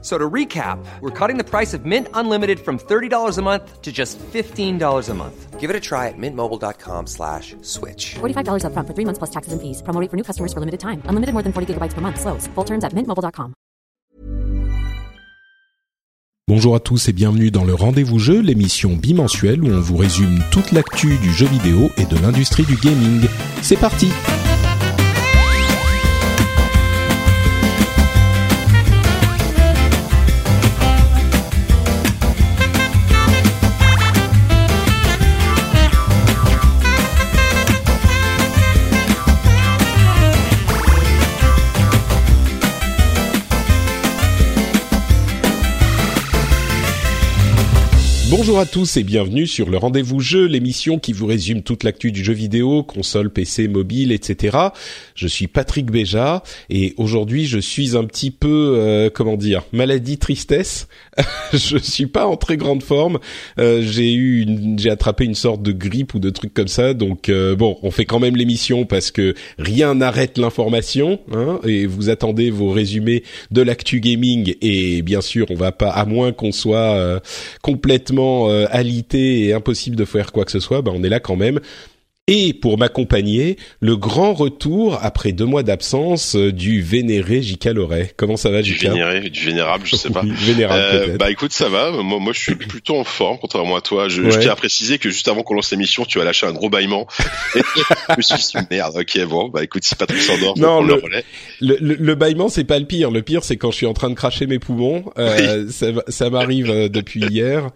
So to recap, we're cutting the price of Mint Unlimited from $30 a month to just $15 a month. Give it a try at mintmobile.com slash switch. $45 upfront for three months plus taxes and fees. Promo rate for new customers for limited time. Unlimited more than 40 gigabytes per month. Slows. Full terms at mintmobile.com. Bonjour à tous et bienvenue dans le Rendez-vous Jeu, l'émission bimensuelle où on vous résume toute l'actu du jeu vidéo et de l'industrie du gaming. C'est parti Bonjour à tous et bienvenue sur le Rendez-vous Jeu, l'émission qui vous résume toute l'actu du jeu vidéo, console, PC, mobile, etc. Je suis Patrick Béja et aujourd'hui je suis un petit peu, euh, comment dire, maladie tristesse. je suis pas en très grande forme. Euh, j'ai eu, une, j'ai attrapé une sorte de grippe ou de truc comme ça. Donc euh, bon, on fait quand même l'émission parce que rien n'arrête l'information. Hein, et vous attendez vos résumés de l'actu gaming et bien sûr on va pas, à moins qu'on soit euh, complètement euh, alité et impossible de faire quoi que ce soit, ben on est là quand même. Et pour m'accompagner, le grand retour après deux mois d'absence euh, du vénéré J.K. Loret. Comment ça va, Du J.K. vénéré, du vénérable, je sais pas. Oui, vénérable Euh, bah écoute, ça va. Moi, moi, je suis plutôt en forme, contrairement à toi. Je, je Ouais. tiens à préciser que juste avant qu'on lance l'émission, tu as lâché un gros bâillement. Je me suis dit, merde, ok, bon, bah écoute, si Patrick s'endort, je Non, prendre le le- relais. Le, le, le bâillement, c'est pas le pire. Le pire, c'est quand je suis en train de cracher mes poumons. Euh, ça, va- ça m'arrive euh, depuis hier.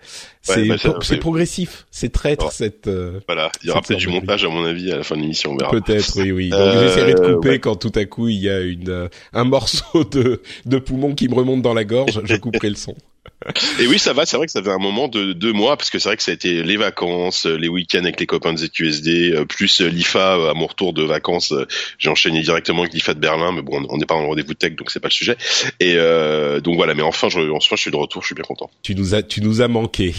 C'est bah, pro- progressif. C'est traître cette. euh, Voilà, il y aura peut-être du montage à mon avis à la fin de l'émission, on verra. Peut-être, oui, oui. Donc Euh, j'essaierai de couper ouais. quand tout à coup il y a une euh, un morceau de de poumon qui me remonte dans la gorge. Je couperai le son. Et oui, ça va. C'est vrai que ça fait un moment de deux mois parce que c'est vrai que ça a été les vacances, euh, les week-ends avec les copains de ZQSD, euh, plus euh, l'IFA à mon retour de vacances. J'ai enchaîné directement avec l'IFA de Berlin, mais bon, on n'est pas en rendez-vous tech, donc c'est pas le sujet. Et euh, donc voilà. Mais enfin, je, en soi, je suis de retour. Je suis bien content. Tu nous as tu nous as manqué.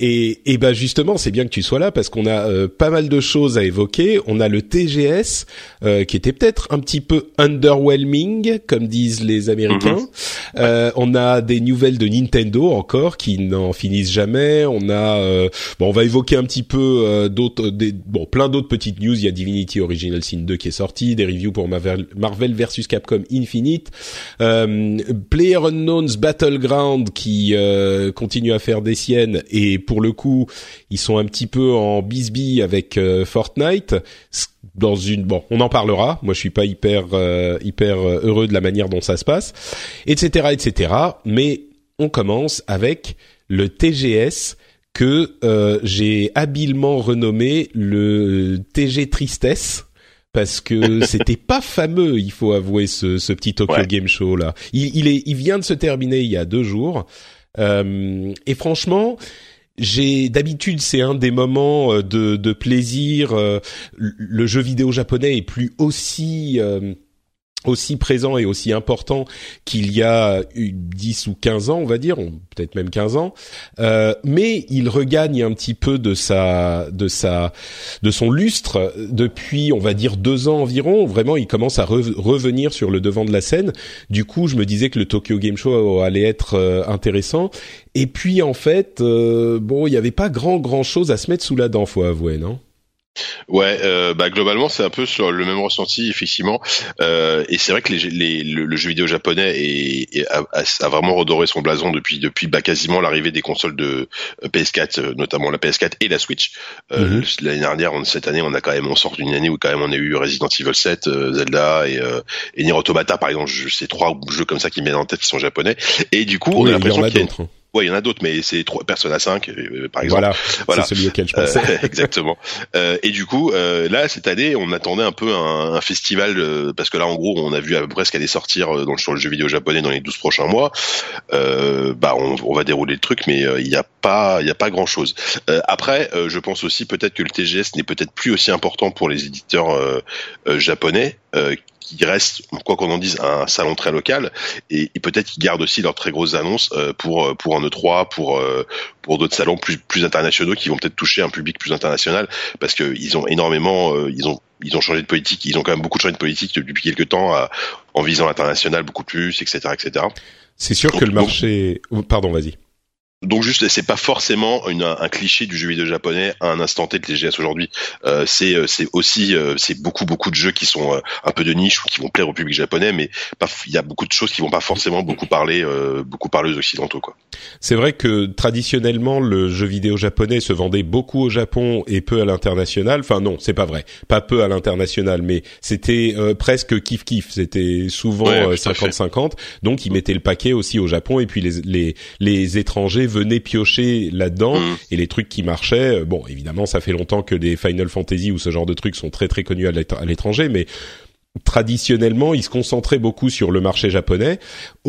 Et et ben justement, c'est bien que tu sois là parce qu'on a euh, pas mal de choses à évoquer. On a le TGS euh, qui était peut-être un petit peu underwhelming, comme disent les Américains. Euh, on a des nouvelles de Nintendo encore qui n'en finissent jamais. On a euh, bon, on va évoquer un petit peu euh, d'autres, des, bon, plein d'autres petites news. Il y a Divinity Original Sin 2 qui est sorti, des reviews pour Marvel, Marvel versus Capcom Infinite, euh, Player Unknown's Battleground qui euh, continue à faire des siennes et pour le coup, ils sont un petit peu en bisbille avec euh, Fortnite dans une bon, on en parlera. Moi, je suis pas hyper euh, hyper euh, heureux de la manière dont ça se passe, etc., etc. Mais on commence avec le TGS que euh, j'ai habilement renommé le TG Tristesse parce que c'était pas fameux, il faut avouer ce, ce petit Tokyo Ouais. Game Show là. Il, il est, il vient de se terminer il y a deux jours et franchement. J'ai d'habitude c'est un des moments euh, de, de plaisir. euh, Le jeu vidéo japonais est plus aussi euh, aussi présent et aussi important qu'il y a eu 10 ou 15 ans, on va dire, peut-être même 15 ans. Euh, mais il regagne un petit peu de sa, de sa, de son lustre depuis, on va dire, deux ans environ. Vraiment, il commence à re- revenir sur le devant de la scène. Du coup, je me disais que le Tokyo Game Show allait être euh, intéressant. Et puis, en fait, euh, bon, il n'y avait pas grand, grand chose à se mettre sous la dent, faut avouer, non? Ouais, euh, bah globalement c'est un peu sur le même ressenti effectivement, euh, et c'est vrai que les, les- le, le jeu vidéo japonais est, est- a, a- vraiment redoré son blason depuis depuis bah, quasiment l'arrivée des consoles de euh, PS4, euh, notamment la PS4 et la Switch. Euh, Mhm. L'année dernière, on- cette année, on a quand même on sort d'une année où quand même on a eu Resident Evil 7, euh, Zelda et, euh, et Nier Automata par exemple. C'est trois jeux comme ça qui me viennent en tête qui sont japonais, et du coup on a l'impression qu'il y a. Ouais, il y en a d'autres, mais c'est trois Persona 5 euh, par exemple. Voilà, Voilà. c'est celui auquel je Euh, pensais. exactement. Euh, et du coup, euh, là cette année, on attendait un peu un, un festival euh, parce que là, en gros, on a vu à peu près ce qu'allait sortir euh, dans, le- sur le jeu vidéo japonais dans les 12 prochains mois. Euh, bah, on, on va dérouler le truc, mais euh, il y a pas, il y a pas grand chose. après, je pense aussi peut-être que le TGS n'est peut-être plus aussi important pour les éditeurs japonais qui reste, quoi qu'on en dise, un salon très local, et, peut-être qu'ils gardent aussi leurs très grosses annonces euh, pour euh, pour un E3, pour euh, pour d'autres salons plus plus internationaux qui vont peut-être toucher un public plus international, parce que ils ont énormément, ils ont ils ont changé de politique, ils ont quand même beaucoup changé de politique depuis quelques temps en visant l'international beaucoup plus, etc., etc. C'est sûr que le marché, pardon, vas-y. Donc juste, c'est pas forcément une, un cliché du jeu vidéo japonais à un instant T de TGS aujourd'hui. Euh, c'est euh, aussi euh, c'est beaucoup beaucoup de jeux qui sont euh, un peu de niche ou qui vont plaire au public japonais, mais il y a beaucoup de choses qui vont pas forcément beaucoup parler beaucoup parler aux occidentaux quoi. C'est vrai que traditionnellement le jeu vidéo japonais se vendait beaucoup au Japon et peu à l'international. Enfin non, c'est pas vrai, pas peu à l'international, mais c'était presque kiff kiff. C'était souvent 50-50. Donc ils mettaient le paquet aussi au Japon et puis les les les étrangers venaient piocher là-dedans mm. et les trucs qui marchaient. Euh, bon, évidemment, ça fait longtemps que des Final Fantasy ou ce genre de trucs sont très très connus à l'étranger, mais traditionnellement, ils se concentraient beaucoup sur le marché japonais.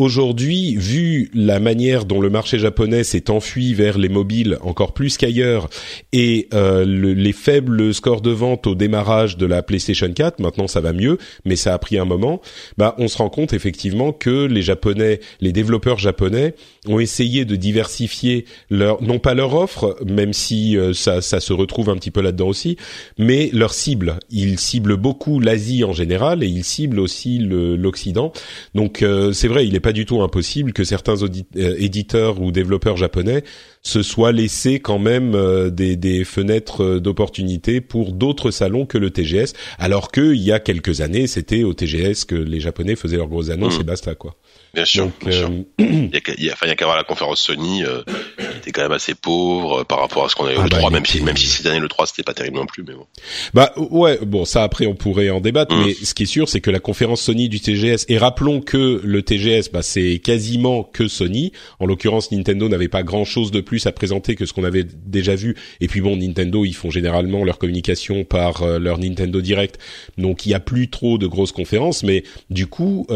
Aujourd'hui, vu la manière dont le marché japonais s'est enfui vers les mobiles encore plus qu'ailleurs et euh, les faibles scores de vente au démarrage de la PlayStation 4, maintenant ça va mieux, mais ça a pris un moment. Bah, on se rend compte effectivement que les japonais, les développeurs japonais ont essayé de diversifier leur, non pas leur offre, même si euh, ça, ça se retrouve un petit peu là-dedans aussi, mais leur cible. Ils ciblent beaucoup l'Asie en général et ils ciblent aussi l'Occident. Donc euh, c'est vrai, il n'est pas du tout impossible que certains euh, éditeurs ou développeurs japonais se soient laissés quand même des, des fenêtres d'opportunité pour d'autres salons que le TGS, alors qu'il y a quelques années, c'était au TGS que les Japonais faisaient leurs grosses annonces mmh. et basta quoi. Bien sûr, bien sûr. Euh, il y a, il y a, qu'à voir la conférence Sony, euh, qui était quand même assez pauvre euh, par rapport à ce qu'on avait eu ah le 3, bah, même si, même si cette année le 3 c'était pas terrible non plus, mais bon. Bah ouais, bon ça après on pourrait en débattre, mm. mais ce qui est sûr c'est que la conférence Sony du TGS et rappelons que le TGS, bah c'est quasiment que Sony. En l'occurrence, Nintendo n'avait pas grand chose de plus à présenter que ce qu'on avait déjà vu. Et puis bon, Nintendo ils font généralement leur communication par leur Nintendo Direct, donc il y a plus trop de grosses conférences, mais du coup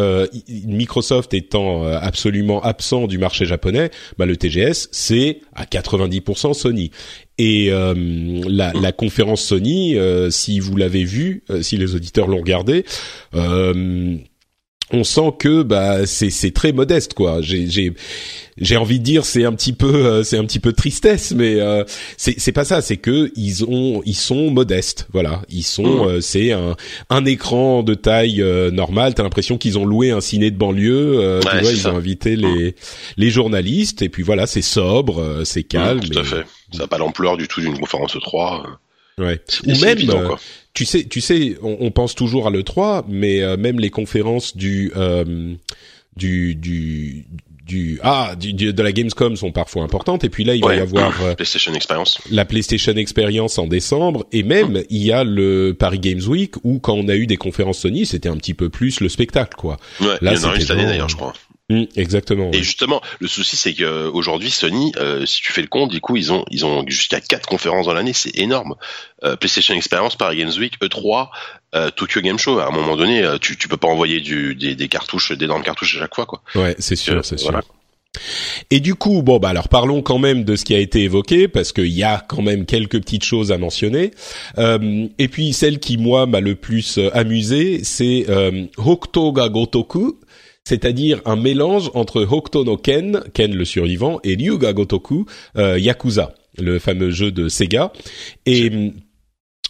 Microsoft est étant euh, absolument absent du marché japonais, bah le TGS c'est à 90% Sony. Et euh, la, la, conférence Sony, euh, si vous l'avez vue, si les auditeurs l'ont regardé, on sent que bah c'est c'est très modeste quoi. J'ai j'ai j'ai envie de dire c'est un petit peu euh, c'est un petit peu tristesse mais euh, c'est c'est pas ça, c'est que ils ont ils sont modestes. Voilà, ils sont mmh. euh, c'est un un écran de taille normale, tu as l'impression qu'ils ont loué un ciné de banlieue, tu vois, ils ont invité les mmh. les journalistes et puis voilà, c'est sobre, c'est mmh, calme. tout à fait. Ça n'a pas l'ampleur du tout d'une conférence 3. Ouais. Ou même, tu sais, tu sais, on, pense toujours à le 3, mais euh, même les conférences du euh, du du du ah du, de la Gamescom sont parfois importantes. Et puis là il va y avoir euh, PlayStation Experience. la PlayStation Experience en décembre. Et même il y a le Paris Games Week où quand on a eu des conférences Sony c'était un petit peu plus le spectacle quoi. Ouais, là il y en a une cette année d'ailleurs je crois Mmh, exactement. Et justement, le souci c'est que aujourd'hui Sony, euh, si tu fais le compte, du coup ils ont ils ont jusqu'à quatre conférences dans l'année, c'est énorme. Euh, PlayStation Experience, Paris Games Week, E3, euh, Tokyo Game Show. À un moment donné, euh, tu tu peux pas envoyer du des, des cartouches, d'énormes cartouches à chaque fois quoi. Ouais, c'est sûr, c'est sûr. Et du coup, bon bah alors parlons quand même de ce qui a été évoqué parce qu'il y a quand même quelques petites choses à mentionner. Euh, et puis celle qui moi m'a le plus amusé, c'est euh, Hokuto ga Gotoku, c'est-à-dire un mélange entre Hokuto no Ken, Ken le survivant, et Ryuga Gotoku, euh, Yakuza, le fameux jeu de Sega. Et mm,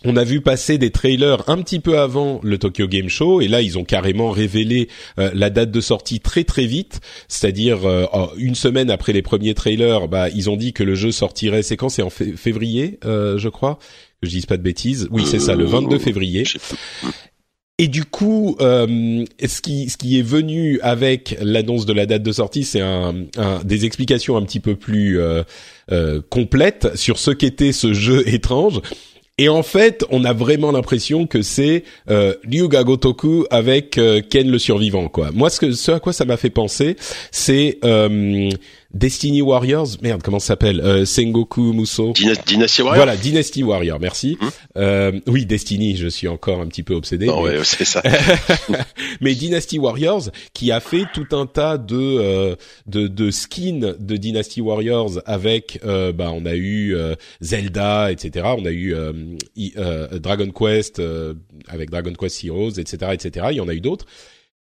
on a vu passer des trailers un petit peu avant le Tokyo Game Show et là ils ont carrément révélé euh, la date de sortie très très vite, c'est-à-dire euh, une semaine après les premiers trailers, bah ils ont dit que le jeu sortirait. C'est quand? C'est en février, je crois? Que je dise pas de bêtises. Oui, c'est ça, le 22 février. Et du coup, euh, ce qui ce qui est venu avec l'annonce de la date de sortie, c'est un, un, des explications un petit peu plus euh, euh, complètes sur ce qu'était ce jeu étrange. Et en fait, on a vraiment l'impression que c'est euh, Ryuga Gotoku avec euh, Ken le survivant, quoi. Moi, ce, que, ce à quoi ça m'a fait penser, c'est Destiny Warriors, merde, comment ça s'appelle euh, Sengoku Muso. Dyna- Dynasty Warrior. Voilà, Dynasty Warrior, merci. Mhm. Euh, oui, Destiny, je suis encore un petit peu obsédé. Non, mais- ouais, c'est ça. mais Dynasty Warriors qui a fait tout un tas de euh, de, de skins de Dynasty Warriors avec euh, bah on a eu euh, Zelda etc on a eu euh, euh, Dragon Quest euh, avec Dragon Quest Heroes etc etc il y en a eu d'autres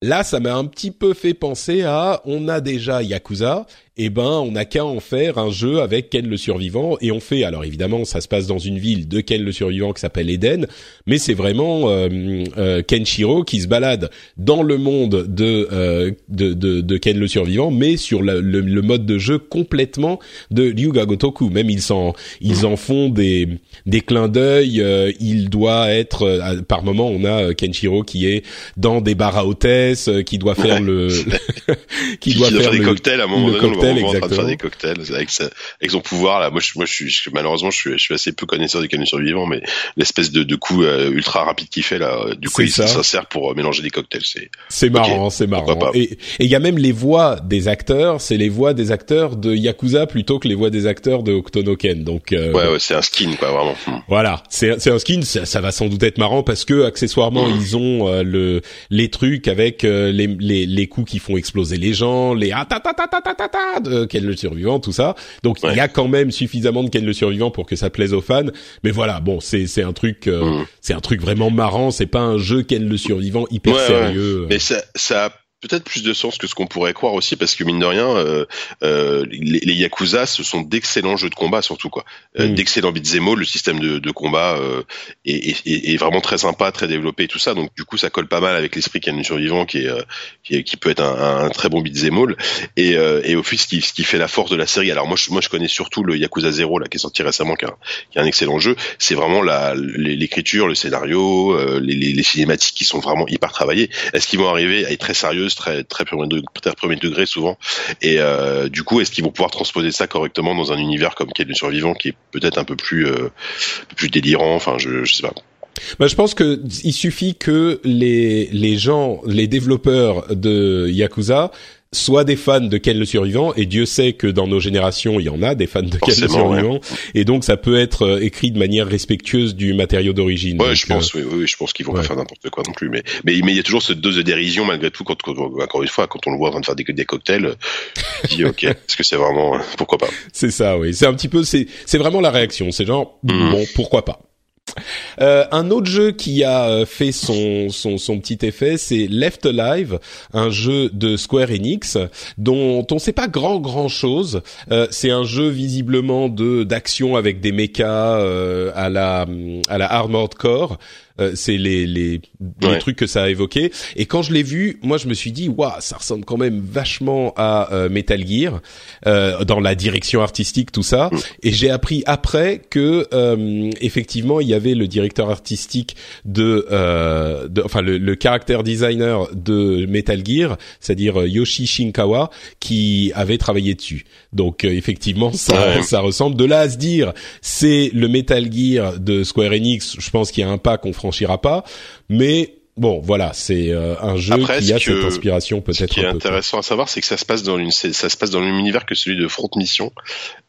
Là, ça m'a un petit peu fait penser à, on a déjà Yakuza, et ben, on n'a qu'à en faire un jeu avec Ken le survivant, et on fait, alors évidemment, ça se passe dans une ville de Ken le survivant qui s'appelle Eden, mais c'est vraiment euh, euh, Kenshiro qui se balade dans le monde de, euh, de, de, de Ken le survivant, mais sur le, le, le mode de jeu complètement de Ryuga Gotoku. Même ils en, ils en font des, des clins d'œil. euh, il doit être, euh, par moment, on a euh, Kenshiro qui est dans des bars à hôtesse, euh, qui doit faire Ouais. le, qui Qui doit faire des le- cocktails à un moment donné, on le cocktail, voit en train de faire des cocktails avec, sa- avec son pouvoir là. Moi, je, moi, je suis je- malheureusement, je suis, je suis assez peu connaisseur des canons survivants, mais l'espèce de, de coup euh, ultra rapide qu'il fait là, euh, du coup, C'est il ça. s'en sert pour euh, mélanger des cocktails. C'est C'est marrant, c'est pourquoi marrant. Et il y a même les voix des acteurs, c'est les voix des acteurs de Yakuza plutôt que les voix des acteurs de Octonoken. Donc euh, ouais, ouais, c'est un skin quoi, vraiment. Hmm. voilà, c'est c'est un skin, ça, ça va sans doute être marrant parce que accessoirement ils ont euh, le les trucs avec euh, les, les les coups qui font exploser les gens, les ah ta ta ta ta ta ta ta de Ken le survivant, tout ça. Donc il y a quand même suffisamment de Ken le survivant pour que ça plaise aux fans. Mais voilà, bon, c'est c'est un truc euh, Mm. c'est un truc vraiment marrant. C'est pas un jeu Ken le survivant hyper Ouais, ouais. sérieux. Mais ça, ça a peut-être plus de sens que ce qu'on pourrait croire aussi, parce que mine de rien, euh, euh, les, les Yakuza, ce sont d'excellents jeux de combat surtout quoi, Euh, Mm. d'excellents beat'em. Le système de, de combat euh, est, est- est- vraiment très sympa, très développé et tout ça. Donc du coup, ça colle pas mal avec l'esprit le survivant, qui est, euh, qui, est- qui peut être un, un très bon beat'em all. Et, euh, et au fil, ce qui, ce qui fait la force de la série. Alors moi, je, moi, je connais surtout le Yakuza 0 là, qui est sorti récemment, qui est un, qui est un excellent jeu. C'est vraiment la l'écriture, le scénario, euh, les, les, les cinématiques qui sont vraiment hyper travaillées. Est-ce qu'ils vont arriver à être très très très premier degré, très premier degré souvent Et euh, du coup, est-ce qu'ils vont pouvoir transposer ça correctement dans un univers comme Quel le survivant, qui est peut-être un peu plus euh, plus délirant? Enfin, je, je sais pas. Bah, je pense que il suffit que les les gens, les développeurs de Yakuza soient des fans de Ken le survivant et Dieu sait que dans nos générations il y en a des fans de Ken le Forcément, survivant et donc ça peut être euh, écrit de manière respectueuse du matériau d'origine. Ouais, je pense, oui, oui, oui, je pense qu'ils vont ouais. pas faire n'importe quoi non plus. Mais mais mais il y a toujours cette dose de dérision malgré tout. Quand, quand- encore une fois, quand on le voit en train de faire des, des cocktails, euh, tu dis ok, est-ce que c'est vraiment euh, pourquoi pas? C'est ça, oui. C'est un petit peu, c'est, c'est vraiment la réaction. C'est genre, Mhm. bon, pourquoi pas? Euh, un autre jeu qui a euh, fait son, son, petit effet, c'est Left Alive, un jeu de Square Enix dont on sait pas grand grand chose. Euh, c'est un jeu visiblement de d'action avec des mechas à la à la Armored Core. Euh, c'est les les, les trucs que ça a évoqué. Et quand je l'ai vu, moi je me suis dit, waouh, ça ressemble quand même vachement à euh, Metal Gear euh, dans la direction artistique, tout ça. Et j'ai appris après que euh, effectivement il y avait le directeur artistique de, euh, de enfin le, le character designer de Metal Gear, c'est-à-dire Yoshi Shinkawa, qui avait travaillé dessus. Donc effectivement ça Ouais. ça ressemble. De là à se dire c'est le Metal Gear de Square Enix, je pense qu'il y a un pas qu'on franchira pas, mais Bon, voilà, c'est euh, un jeu Après, qui a ce que- cette inspiration Ce peut-être qui est un peu. intéressant à savoir, c'est que ça se passe dans une, ça se passe dans le même univers que celui de Front Mission,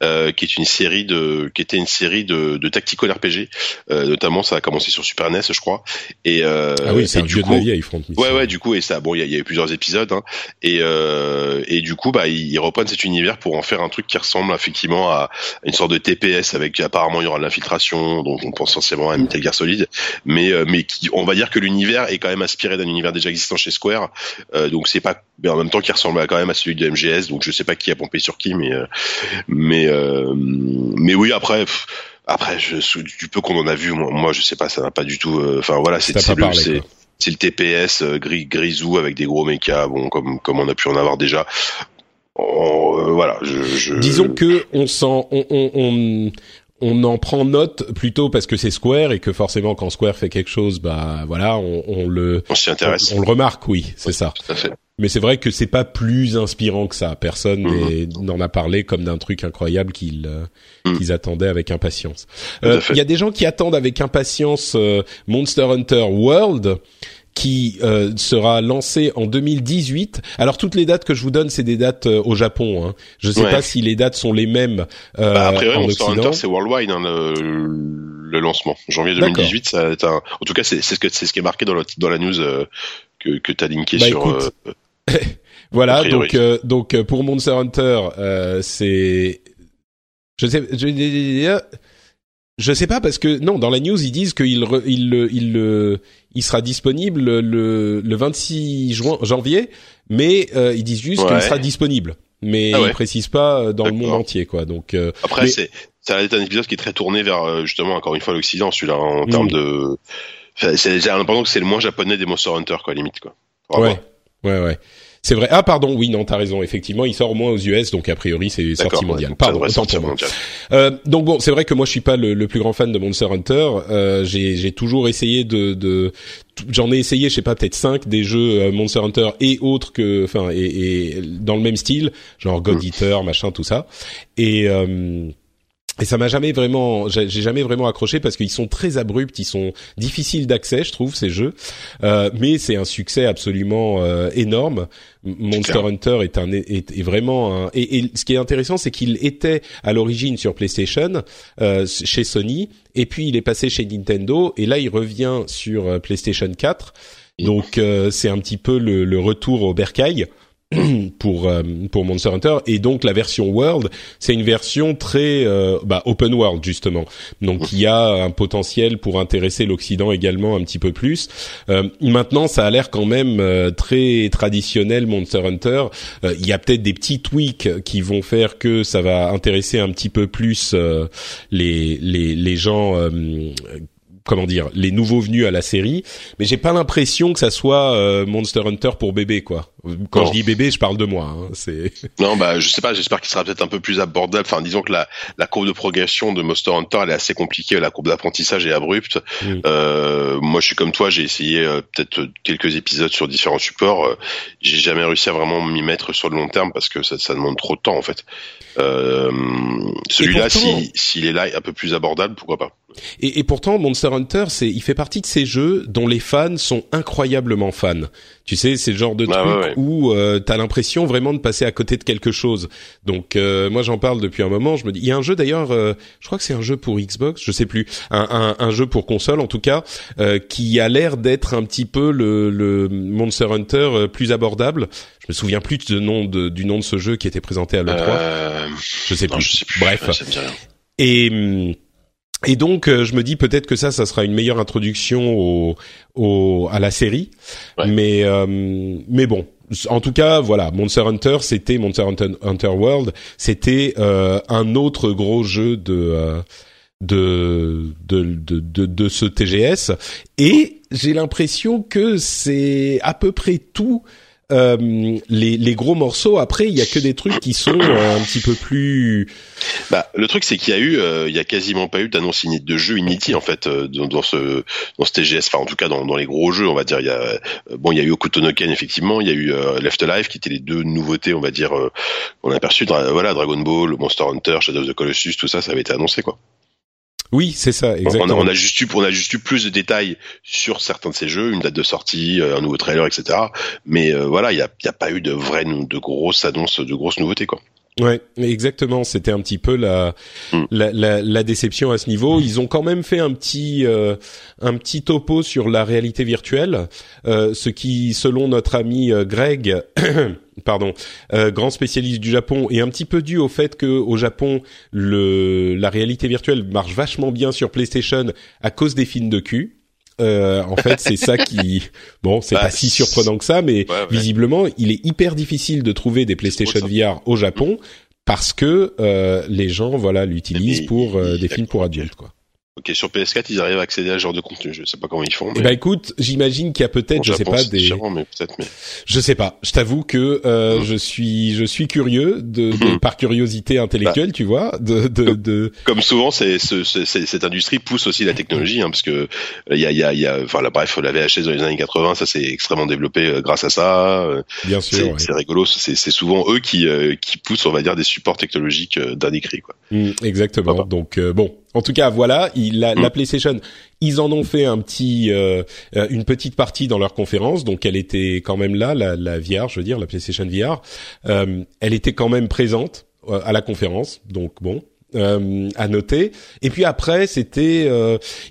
euh, qui est une série de, qui était une série de, de tactical RPG. Euh, notamment, ça a commencé sur Super NES, je crois. Et euh, Ah oui, c'est un du vieux coup, de la vieille Front Mission. Ouais, ouais, du coup, et ça, bon, il y, y a eu plusieurs épisodes, hein, et euh, et du coup, bah, ils, ils reprennent cet univers pour en faire un truc qui ressemble effectivement à une sorte de TPS avec apparemment il y aura de l'infiltration, donc on pense forcément à Metal Gear Solid, mais euh, mais qui, on va dire que l'univers est quand même inspiré d'un univers déjà existant chez Square, euh, donc c'est pas, mais en même temps qui ressemble quand même à celui de MGS, donc je sais pas qui a pompé sur qui, mais euh, mais euh, mais oui après. pff, après, je, du peu qu'on en a vu, moi, moi, je sais pas, ça n'a pas du tout. Enfin, voilà, c'est le, le TPS gris grisou avec des gros mechas, bon comme comme on a pu en avoir déjà. Euh, voilà, je, je... Disons que on s'en, on, on, on, en prend note plutôt parce que c'est Square et que forcément quand Square fait quelque chose, bah voilà, on, on le, on s'y intéresse. on, on le remarque, oui, c'est ça. Tout à fait. Mais c'est vrai que c'est pas plus inspirant que ça. Personne Mhm. n'est- n'en a parlé comme d'un truc incroyable qu'ils euh, Mhm. qu'ils attendaient avec impatience. Euh. Il y a des gens qui attendent avec impatience euh, Monster Hunter World, qui euh, sera lancé en 2018. Alors toutes les dates que je vous donne, c'est des dates euh, au Japon. Hein. Je ne sais Ouais. pas si les dates sont les mêmes euh, Bah, après, Occident. Hunter, c'est worldwide hein, le, le lancement. Janvier D'accord. 2018, ça un... En tout cas, c'est c'est ce que c'est ce qui est marqué dans, le, dans la news euh, que que t'as linké Bah, sur. euh, Voilà, donc euh, donc euh, pour Monster Hunter, euh, c'est je sais je, je sais pas parce que non dans la news ils disent qu'il il le- il le- il sera disponible le le 26 juin janvier, mais euh, ils disent juste Ouais. qu'il sera disponible, mais Ah ouais. ils précisent pas euh, dans le monde entier quoi. Donc euh, Après, Mais- c'est ça va être un épisode qui est très tourné vers euh, justement encore une fois l'Occident, celui-là en Mm. termes de. Enfin, c'est j'ai l'impression que c'est le moins japonais des Monster Hunter quoi, limite quoi. Ouais ouais ouais. C'est vrai. Ah pardon, oui non, t'as raison. Effectivement, il sort au moins aux US, donc a priori c'est sortie ouais, mondiale. ça Pardon, mondial. Euh, donc bon, c'est vrai que moi je suis pas le, le plus grand fan de Monster Hunter. Euh, j'ai toujours essayé de, de j'en ai essayé, je sais pas, peut-être cinq des jeux euh, Monster Hunter et autres que, enfin, et, et dans le même style, genre God Eater, machin, tout ça. Et euh, et ça m'a jamais vraiment, j'ai jamais vraiment accroché parce qu'ils sont très abrupts, ils sont difficiles d'accès, je trouve ces jeux. Euh, mais c'est un succès absolument euh, énorme. Monster. Hunter est un est, est vraiment un et, et ce qui est intéressant, c'est qu'il était à l'origine sur PlayStation euh, chez Sony et puis il est passé chez Nintendo et là il revient sur euh, PlayStation 4. Donc euh, c'est un petit peu le, le retour au bercail pour euh, pour Monster Hunter. Et donc la version World c'est une version très euh, bah, open world justement. Donc il y a un potentiel pour intéresser l'Occident également un petit peu plus. Euh, maintenant ça a l'air quand même euh, très traditionnel Monster Hunter. Euh, il y a peut-être des petits tweaks qui vont faire que ça va intéresser un petit peu plus euh, les les les gens comment dire les nouveaux venus à la série. Mais j'ai pas l'impression que ça soit Monster Hunter pour bébé quoi quand Non. je dis bébé je parle de moi hein. c'est Non, bah je sais pas. J'espère qu'il sera peut-être un peu plus abordable. Enfin, disons que la la courbe de progression de Monster Hunter elle est assez compliquée. La courbe d'apprentissage est abrupte. Euh, moi, je suis comme toi. J'ai essayé euh, peut-être quelques épisodes sur différents supports. Euh, j'ai jamais réussi à vraiment m'y mettre sur le long terme parce que ça, ça demande trop de temps en fait. Euh, Celui-là, si s'il est là un peu plus abordable, pourquoi pas. Et, et pourtant, Monster Hunter, c'est, il fait partie de ces jeux dont les fans sont incroyablement fans. Tu sais, c'est le genre de Ah truc ouais, ouais. où euh, t'as l'impression vraiment de passer à côté de quelque chose. Donc, euh, moi, j'en parle depuis un moment. Je me dis, il y a un jeu d'ailleurs, euh, je crois que c'est un jeu pour Xbox, je sais plus, un, un, un jeu pour console en tout cas, euh, qui a l'air d'être un petit peu le, le Monster Hunter euh, plus abordable. Je me souviens plus de nom de, du nom de ce jeu qui était présenté à l'E3. Euh, je sais non, je sais plus. Bref. Ouais. Et hum, et donc euh, je me dis peut-être que ça, ça sera une meilleure introduction au, au à la série. Ouais. Mais euh, mais bon, en tout cas voilà, Monster Hunter, c'était Monster Hunter, Hunter World, c'était euh, un autre gros jeu de euh, de, de de de de ce TGS. Et j'ai l'impression que c'est à peu près tout. Euh, les, gros morceaux après il y a que des trucs qui sont euh, un petit peu plus Bah, le truc, c'est qu'il y a eu, euh, il y a quasiment pas eu d'annonce de jeu Unity en fait dans, ce dans ce TGS. Enfin, en tout cas, dans, les gros jeux, on va dire. Il y a bon, il y a eu Okuto no Ken effectivement. Il y a eu Left Alive qui étaient les deux nouveautés, on va dire. Euh, on a aperçu, dra- voilà, Dragon Ball, Monster Hunter, Shadow of the Colossus, tout ça, ça avait été annoncé quoi. Oui c'est ça exactement On, a, on a juste eu, on a juste eu plus de détails sur certains de ces jeux, une date de sortie, euh, un nouveau trailer, etc. Mais euh, voilà, il y a, y a pas eu de vraies, de grosses annonces, de grosses nouveautés quoi. Ouais, exactement. C'était un petit peu la, Mm. la, la, la déception à ce niveau. Ils ont quand même fait un petit euh, un petit topo sur la réalité virtuelle, euh, ce qui, selon notre ami euh, Greg, pardon, euh, grand spécialiste du Japon, est un petit peu dû au fait que au Japon, le la réalité virtuelle marche vachement bien sur PlayStation à cause des films de cul. Euh, en fait, c'est ça qui, bon, c'est Bah, pas si surprenant que ça, mais Ouais, ouais. visiblement, il est hyper difficile de trouver des PlayStation VR au Japon parce que euh, les gens, voilà, l'utilisent pour euh, des films pour adultes, quoi. Ok, sur PS4, ils arrivent à accéder à ce genre de contenu. Je sais pas comment ils font. Eh mais ben écoute, j'imagine qu'il y a peut-être, au je sais pas, des, mais peut-être. Mais je sais pas. Je t'avoue que euh, Mhm. je suis, je suis curieux de, de Mhm. par curiosité intellectuelle, tu vois, de, de, de, comme souvent, c'est, ce- cette industrie pousse aussi la technologie, hein, parce que il y a, il y a, y a, enfin, là, bref, la VHS dans les années 80, ça s'est extrêmement développé euh, grâce à ça. euh, bien sûr. C'est, ouais. rigolo. C'est, c'est souvent eux qui, euh, qui poussent, on va dire, des supports technologiques euh, d'un écrit, quoi. Mm, exactement. Donc euh, bon, en tout cas voilà, il, la, la, PlayStation, ils en ont fait un petit, euh, euh, une petite partie dans leur conférence, donc elle était quand même là, la, la VR, je veux dire, la PlayStation VR, elle était quand même présente à la conférence, donc bon. à noter. Et puis après, c'était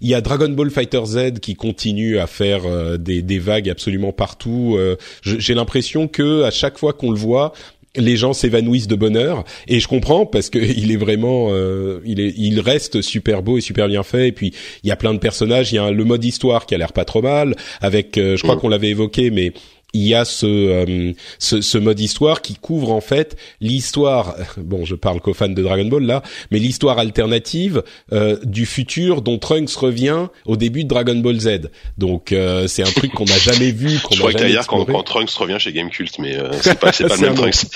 il y a Dragon Ball Fighter Z qui continue à faire des, des, vagues absolument partout. J'ai l'impression que à chaque fois qu'on le voit, les gens s'évanouissent de bonheur. Et je comprends parce que il est vraiment euh, il est il reste super beau et super bien fait. Et puis il y a plein de personnages. Il y a le mode histoire qui a l'air pas trop mal avec euh, je crois mm. qu'on l'avait évoqué mais il y a ce, euh, ce, ce mode histoire qui couvre en fait l'histoire. Bon, je parle qu'aux fans de Dragon Ball là, mais l'histoire alternative euh, du futur dont Trunks revient au début de Dragon Ball Z. Donc euh, c'est un truc qu'on n'a jamais vu. Qu'on je crois que dire quand, quand, Trunks revient chez Gamecult, mais c'est pas, pas le même Trunks.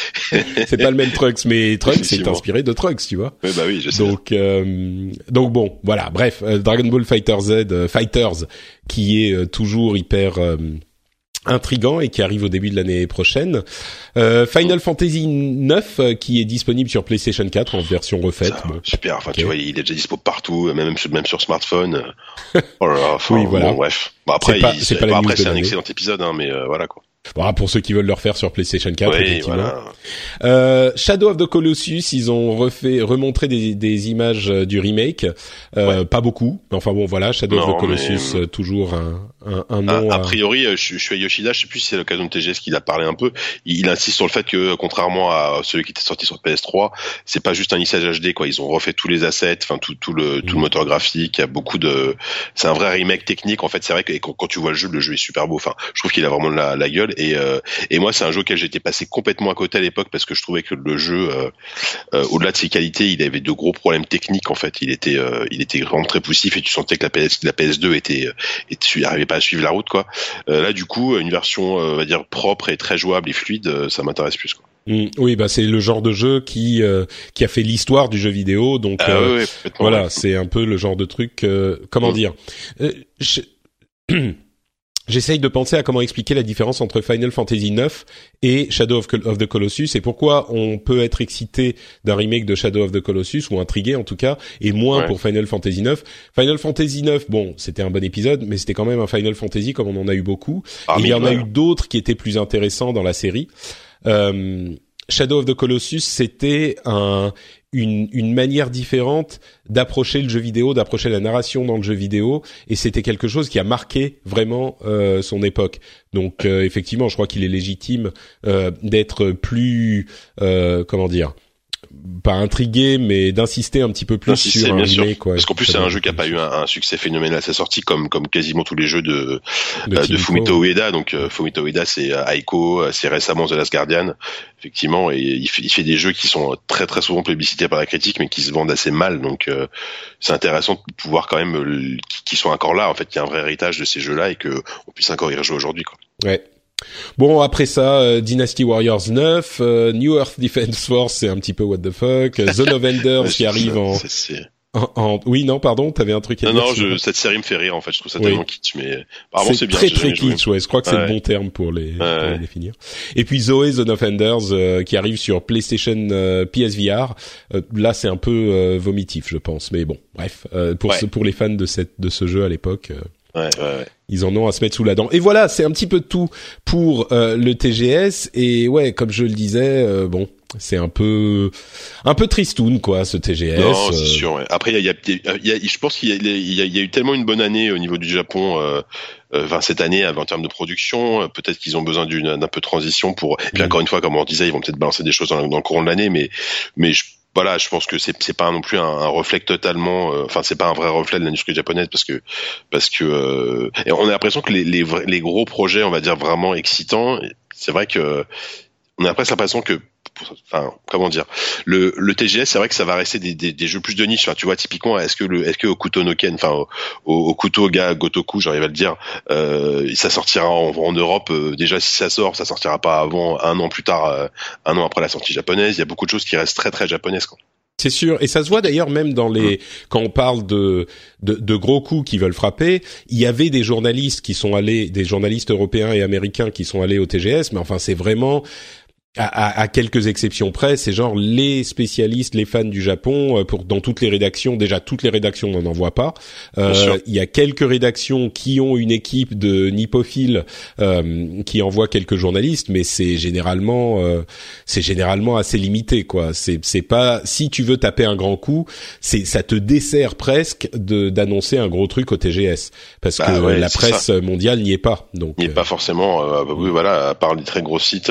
c'est pas le même Trunks, mais Trunks est inspiré de Trunks, tu vois. Oui, bah oui, je sais. Donc donc bon, voilà. Bref, Dragon Ball Fighter Z, Fighters, qui est toujours hyper intrigant et qui arrive au début de l'année prochaine. Euh, Final Fantasy 9 euh, qui est disponible sur PlayStation 4 en version refaite. bon. Super, enfin tu vois, il est déjà dispo partout, même même sur smartphone. oh là là, oui, voilà. Bon, bref. Bon, après, c'est pas, après c'est un excellent épisode, hein, mais euh, voilà quoi. Bon, pour ceux qui veulent le refaire sur PlayStation 4, effectivement. Euh, Shadow of the Colossus, ils ont refait, remontré des, des images euh, du remake. Euh, Pas beaucoup, mais enfin bon, voilà, Shadow of the Colossus, euh, toujours un, un, un nom. A, a priori, je, je, suis à Yoshida, je sais plus si c'est l'occasion de TGS qu'il a parlé un peu. Il, il, insiste sur le fait que, contrairement à celui qui était sorti sur PS3, c'est pas juste un lissage HD, quoi. Ils ont refait tous les assets, enfin tout, tout le tout le mm. moteur graphique. Il y a beaucoup de, c'est un vrai remake technique. En fait, c'est vrai que quand, quand, tu vois le jeu, le jeu est super beau. Enfin, je trouve qu'il a vraiment la, la gueule. Et, euh, et moi, c'est un jeu auquel j'étais passé complètement à côté à l'époque parce que je trouvais que le jeu, euh, euh, au-delà de ses qualités, il avait de gros problèmes techniques. En fait, il était, il était vraiment très poussif et tu sentais que la PS, la PS2 était, était n'arrivait pas à suivre la route, quoi. là, du coup, une version, on va dire propre et très jouable et fluide, ça m'intéresse plus, quoi. Mmh, oui, bah c'est le genre de jeu qui qui a fait l'histoire du jeu vidéo, donc ah, oui, voilà, c'est un peu le genre de truc. comment mmh. dire je... J'essaye de penser à comment expliquer la différence entre Final Fantasy IX et Shadow of, the Colossus et pourquoi on peut être excité d'un remake de Shadow of the Colossus ou intrigué en tout cas et moins pour Final Fantasy IX. Final Fantasy IX, bon, c'était un bon épisode, mais c'était quand même un Final Fantasy comme on en a eu beaucoup. Ah, il y en a eu d'autres qui étaient plus intéressants dans la série. Euh, Shadow of the Colossus, c'était un, une, manière différente d'approcher le jeu vidéo, d'approcher la narration dans le jeu vidéo, et c'était quelque chose qui a marqué vraiment euh, son époque. Donc euh, effectivement, je crois qu'il est légitime euh, d'être plus, comment dire, pas intrigué, mais d'insister un petit peu plus sur un remake. Quoi, Parce qu'en plus, c'est un jeu qui a pas eu un, succès phénoménal à sa sortie, comme comme quasiment tous les jeux de de, euh, Fumito Ueda. Donc euh, Fumito Ueda, c'est euh, Aiko, c'est récemment The Last Guardian, effectivement, et il fait, il fait des jeux qui sont très très souvent plébiscités par la critique, mais qui se vendent assez mal. Donc c'est intéressant de pouvoir quand même qu'ils soient encore là. En fait, il y a un vrai héritage de ces jeux-là et que on puisse encore y rejouer aujourd'hui. Quoi. Ouais, Bon, après ça, euh, Dynasty Warriors 9, euh, New Earth Defense Force, c'est un petit peu what the fuck, Zone of Enders qui arrive en, en, Oui, non, pardon, t'avais un truc à non, dire. Non, cette série me fait rire, en fait, je trouve ça tellement kitsch, mais apparemment c'est bien. très très kitsch, ouais, je crois que c'est le bon terme pour les, pour les, définir. Et puis Zoé, Zone of Enders, euh, qui arrive sur PlayStation PSVR, là c'est un peu vomitif, je pense, mais bon, bref, pour, ce, pour les fans de, cette, de ce jeu à l'époque... Ouais, ouais, Ils en ont à se mettre sous la dent. Et voilà, c'est un petit peu tout pour euh, le TGS. Et ouais, comme je le disais, euh, bon, c'est un peu un peu tristoun quoi ce TGS. Non, c'est euh. sûr. Ouais. Après, il y a, y, a, je pense qu'il y, y, a eu tellement une bonne année au niveau du Japon. Euh, Enfin, cette année en termes de production, peut-être qu'ils ont besoin d'un peu de transition pour. Et puis mm. encore une fois, comme on disait, ils vont peut-être balancer des choses dans, dans le courant de l'année, mais mais je voilà, je pense que c'est c'est pas non plus un, un reflet totalement, euh, enfin c'est pas un vrai reflet de l'industrie japonaise parce que parce que euh, on a l'impression que les, les les gros projets, on va dire vraiment excitants, c'est vrai que on a presque l'impression que enfin comment dire le, le TGS c'est vrai que ça va rester des, des, des jeux plus de niche enfin, tu vois typiquement est-ce que le est-ce que au couteau Noken enfin au, au, couteau ga Gotoku j'arrive à le dire euh, ça sortira en, en Europe euh, déjà si ça sort ça sortira pas avant un an plus tard euh, un an après la sortie japonaise il y a beaucoup de choses qui restent très très japonaises quoi. C'est sûr, et ça se voit d'ailleurs même dans les quand on parle de, de, de gros coups qui veulent frapper. Il y avait des journalistes qui sont allés, des journalistes européens et américains qui sont allés au TGS, mais enfin c'est vraiment à, à, quelques exceptions près, c'est genre les spécialistes, les fans du Japon, euh, pour dans toutes les rédactions. Déjà, toutes les rédactions n'en envoient pas. Euh, il y a quelques rédactions qui ont une équipe de nippophiles euh, qui envoient quelques journalistes, mais c'est généralement, euh, c'est généralement assez limité, quoi. C'est, c'est pas si tu veux taper un grand coup, c'est ça te dessert presque de d'annoncer un gros truc au TGS parce bah que la presse mondiale n'y est pas. Donc, n'y est pas forcément. Bah oui, voilà, à part les très gros sites.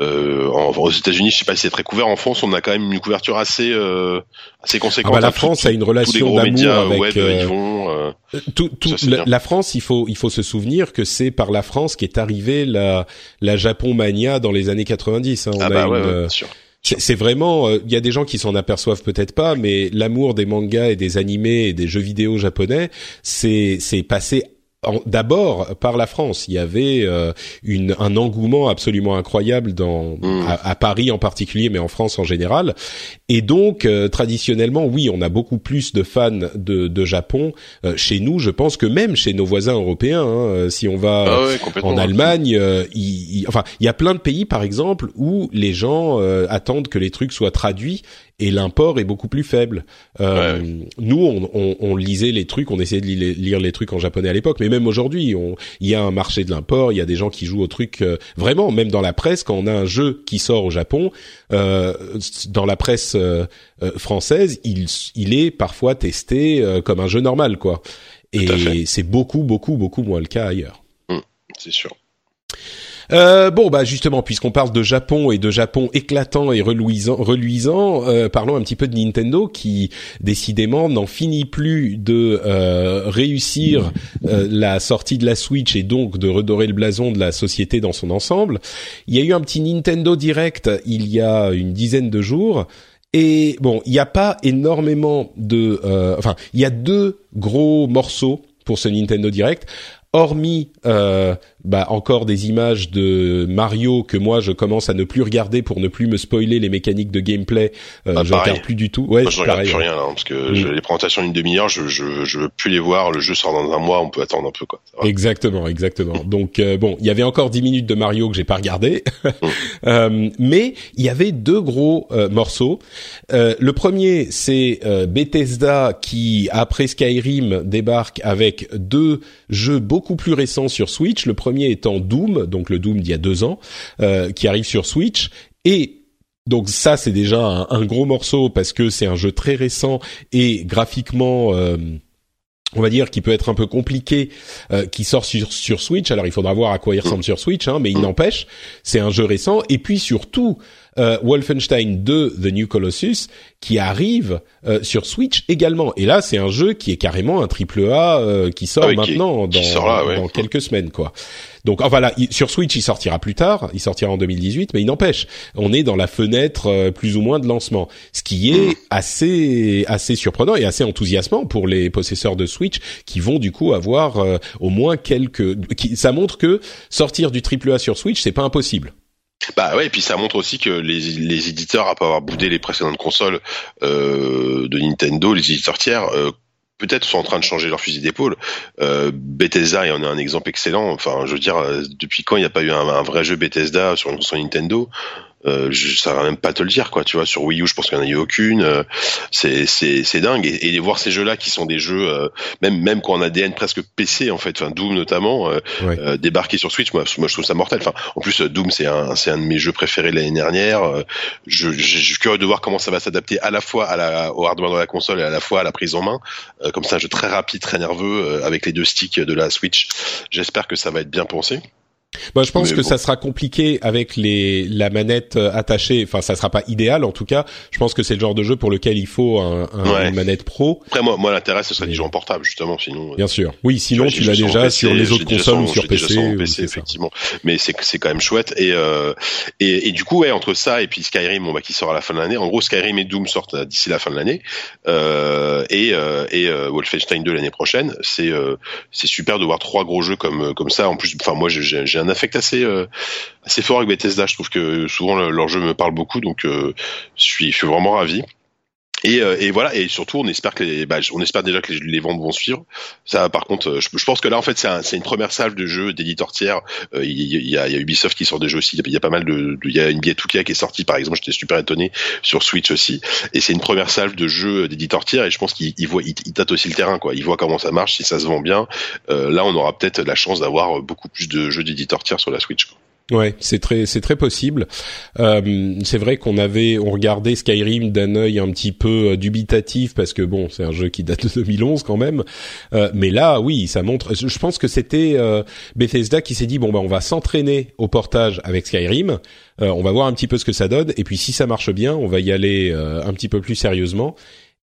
Euh, aux États-Unis, je sais pas si c'est très couvert. En France, on a quand même une couverture assez euh, assez conséquente. Ah bah, la France a une relation d'amour avec. Euh, vont, euh, tout, tout, la, France, il faut il faut se souvenir que c'est par la France qu'est arrivée la la Japon mania dans les années 90. Hein. On ah a bah une, ouais, c'est vraiment, il y a des gens qui s'en aperçoivent peut-être pas, mais l'amour des mangas et des animés et des jeux vidéo japonais, c'est c'est passé d'abord par la France. Il y avait euh, une, un engouement absolument incroyable dans mmh. à, Paris en particulier, mais en France en général. Et donc euh, traditionnellement, oui, on a beaucoup plus de fans de, de Japon euh, chez nous. Je pense que même chez nos voisins européens, hein, si on va ah en Allemagne, il, enfin, il y a plein de pays, par exemple, où les gens attendent que les trucs soient traduits et l'import est beaucoup plus faible. Euh, Nous, on, on, on, lisait les trucs, on essayait de lire les trucs en japonais à l'époque, mais même aujourd'hui, il y a un marché de l'import, il y a des gens qui jouent au truc euh, vraiment, même dans la presse, quand on a un jeu qui sort au Japon, euh, dans la presse euh, euh, française, il, il est parfois testé comme un jeu normal, quoi. Et c'est beaucoup, beaucoup, beaucoup moins le cas ailleurs. Mmh, c'est sûr. Euh, bon, bah justement, puisqu'on parle de Japon et de Japon éclatant et reluisant, reluisant euh, parlons un petit peu de Nintendo qui, décidément, n'en finit plus de euh, réussir euh, la sortie de la Switch et donc de redorer le blason de la société dans son ensemble. Il y a eu un petit Nintendo Direct il y a une dizaine de jours. Et bon, il n'y a pas énormément de... enfin, il y a deux gros morceaux pour ce Nintendo Direct hormis euh, bah, encore des images de Mario que moi je commence à ne plus regarder pour ne plus me spoiler les mécaniques de gameplay. Euh, ah, je regarde plus du tout. Ouais, moi, je regarde plus rien là, parce que mm. les présentations d'une demi-heure, je, je je veux plus les voir. Le jeu sort dans un mois, on peut attendre un peu quoi. Exactement, exactement. Donc euh, bon, il y avait encore dix minutes de Mario que j'ai pas regardé, mm. euh, mais il y avait deux gros euh, morceaux. le premier, c'est Bethesda qui après Skyrim débarque avec deux jeux beaucoup plus récents sur Switch. Le premier étant Doom, donc le Doom d'il y a deux ans, euh, qui arrive sur Switch. Et donc ça, c'est déjà un, gros morceau parce que c'est un jeu très récent et graphiquement... Euh, on va dire qui peut être un peu compliqué, euh, qui sort sur, sur Switch. Alors il faudra voir à quoi il ressemble sur Switch, hein, mais il n'empêche, c'est un jeu récent. Et puis surtout, euh, Wolfenstein 2 The New Colossus qui arrive euh, sur Switch également. Et là, c'est un jeu qui est carrément un triple A euh, qui sort ah maintenant dans, dans quelques semaines, quoi. Donc, enfin là, sur Switch, il sortira plus tard, il sortira en 2018, mais il n'empêche, on est dans la fenêtre euh, plus ou moins de lancement, ce qui est assez assez surprenant et assez enthousiasmant pour les possesseurs de Switch qui vont du coup avoir au moins quelques. Qui, ça montre que sortir du triple A sur Switch, c'est pas impossible. Bah ouais, et puis ça montre aussi que les, les éditeurs, après avoir boudé les précédentes consoles euh, de Nintendo, les éditeurs tiers, euh, peut-être sont en train de changer leur fusil d'épaule. Euh, Bethesda y en a un exemple excellent. Enfin, je veux dire, euh, depuis quand il n'y a pas eu un, un, vrai jeu Bethesda sur une console Nintendo? Euh, je saurais même pas te le dire quoi tu vois sur Wii U je pense qu'il n'y en a eu aucune euh, c'est c'est c'est dingue. Et, et voir ces jeux là qui sont des jeux euh, même même quand on a ADN presque PC en fait enfin Doom notamment euh, euh, débarquer sur Switch moi moi je trouve ça mortel. Enfin en plus Doom c'est un c'est un de mes jeux préférés l'année dernière. Je, je, suis curieux de voir comment ça va s'adapter à la fois à la au hardware de la console et à la fois à la prise en main. Comme ça un jeu très rapide très nerveux avec les deux sticks de la Switch. J'espère que ça va être bien pensé bah, je pense que ça sera compliqué avec les la manette euh, attachée. Enfin, ça sera pas idéal en tout cas. Je pense que c'est le genre de jeu pour lequel il faut un, un une manette pro. Après, moi, moi l'intérêt ce serait des jeux en portable justement. Sinon, bien sûr. Oui, sinon tu l'as déjà sur les autres consoles ou sur PC. PC effectivement. Mais c'est c'est quand même chouette. Et, euh, et et du coup, ouais, entre ça et puis Skyrim, bon, bah, qui sort à la fin de l'année. En gros, Skyrim et Doom sortent d'ici la fin de l'année. Euh, et euh, et euh, Wolfenstein 2 l'année prochaine. C'est euh, c'est super de voir trois gros jeux comme comme ça. En plus, enfin moi j'ai un affect assez euh, assez fort avec Bethesda. Je trouve que souvent leur jeu me parle beaucoup, donc euh, je suis je suis vraiment ravi. Et, euh, et, voilà et surtout on espère que les, bah, on espère déjà que les, ventes vont suivre. Ça par contre euh, je, pense que là en fait c'est un, une première salve de jeux d'éditeurs tiers. Euh, il, y a, il, y a, Ubisoft qui sort des jeux aussi. Il y a pas mal de, il y a une billet qui est sortie par exemple. J'étais super étonné sur Switch aussi. Et c'est une première salve de jeux d'éditeurs tiers et je pense qu'ils voient ils tâtent aussi le terrain quoi. Ils voient comment ça marche si ça se vend bien. Euh, là on aura peut-être la chance d'avoir beaucoup plus de jeux d'éditeurs tiers sur la Switch quoi. Ouais, c'est très c'est très possible. Euh, c'est vrai qu'on avait on regardait Skyrim d'un œil un petit peu euh, dubitatif parce que bon, c'est un jeu qui date de 2011 quand même. Euh, mais là, oui, ça montre. Je pense que c'était euh, Bethesda qui s'est dit bon bah on va s'entraîner au portage avec Skyrim. Euh, on va voir un petit peu ce que ça donne et puis si ça marche bien, on va y aller un petit peu plus sérieusement.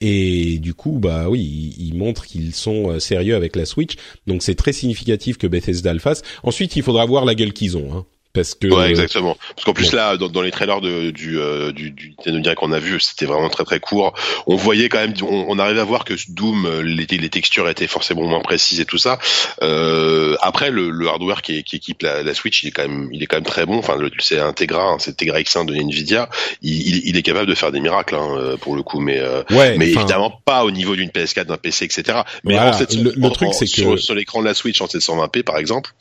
Et du coup, bah oui, ils, montrent qu'ils sont sérieux avec la Switch. Donc c'est très significatif que Bethesda le fasse. Ensuite, il faudra voir la gueule qu'ils ont. Hein parce que ouais exactement. Parce qu'en plus là dans, dans, les trailers de, du euh, du, du Nintendo Direct qu'on a vu c'était vraiment très très court. On voyait quand même on, on arrivait à voir que Doom euh, les, les textures étaient forcément moins précises et tout ça. Euh, après le, le, hardware qui, qui équipe la, la, Switch il est quand même il est quand même très bon. Enfin c'est Integra hein, c'est Tegra X1 de Nvidia. Il, il, est capable de faire des miracles hein, euh, pour le coup mais euh, ouais, mais évidemment pas au niveau d'une PS4 d'un PC etc mais voilà, en le, le, truc c'est que sur, sur l'écran de la Switch en 720p par exemple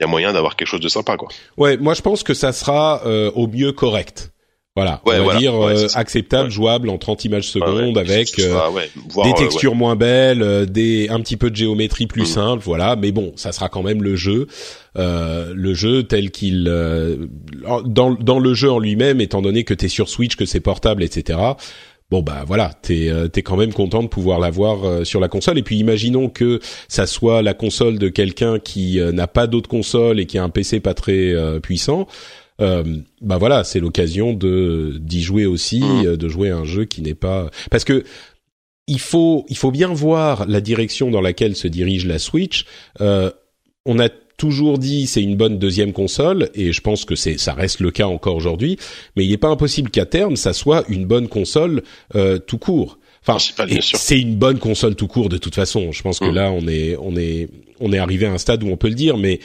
y a moyen d'avoir quelque chose de sympa quoi ouais moi je pense que ça sera euh, au mieux correct. Voilà, ouais, on va voilà. dire ouais, euh, acceptable, ouais. jouable en 30 images secondes avec euh, des textures moins belles, des un petit peu de géométrie plus mmh. simple, voilà. Mais bon, ça sera quand même le jeu, euh, le jeu tel qu'il dans dans le jeu en lui-même, étant donné que t'es sur Switch, que c'est portable, etc bon bah voilà, t'es euh, es quand même content de pouvoir l'avoir euh, sur la console. Et puis imaginons que ça soit la console de quelqu'un qui euh, n'a pas d'autre console et qui a un PC pas très puissant. bah voilà, c'est l'occasion de d'y jouer aussi, mmh. de jouer à un jeu qui n'est pas parce que il faut il faut bien voir la direction dans laquelle se dirige la Switch. on a toujours dit c'est une bonne deuxième console et je pense que c'est ça reste le cas encore aujourd'hui mais il n'est pas impossible qu'à terme ça soit une bonne console euh, tout court. Enfin c'est une bonne console tout court de toute façon. Je pense que mmh. là on est on est on est arrivé à un stade où on peut le dire mais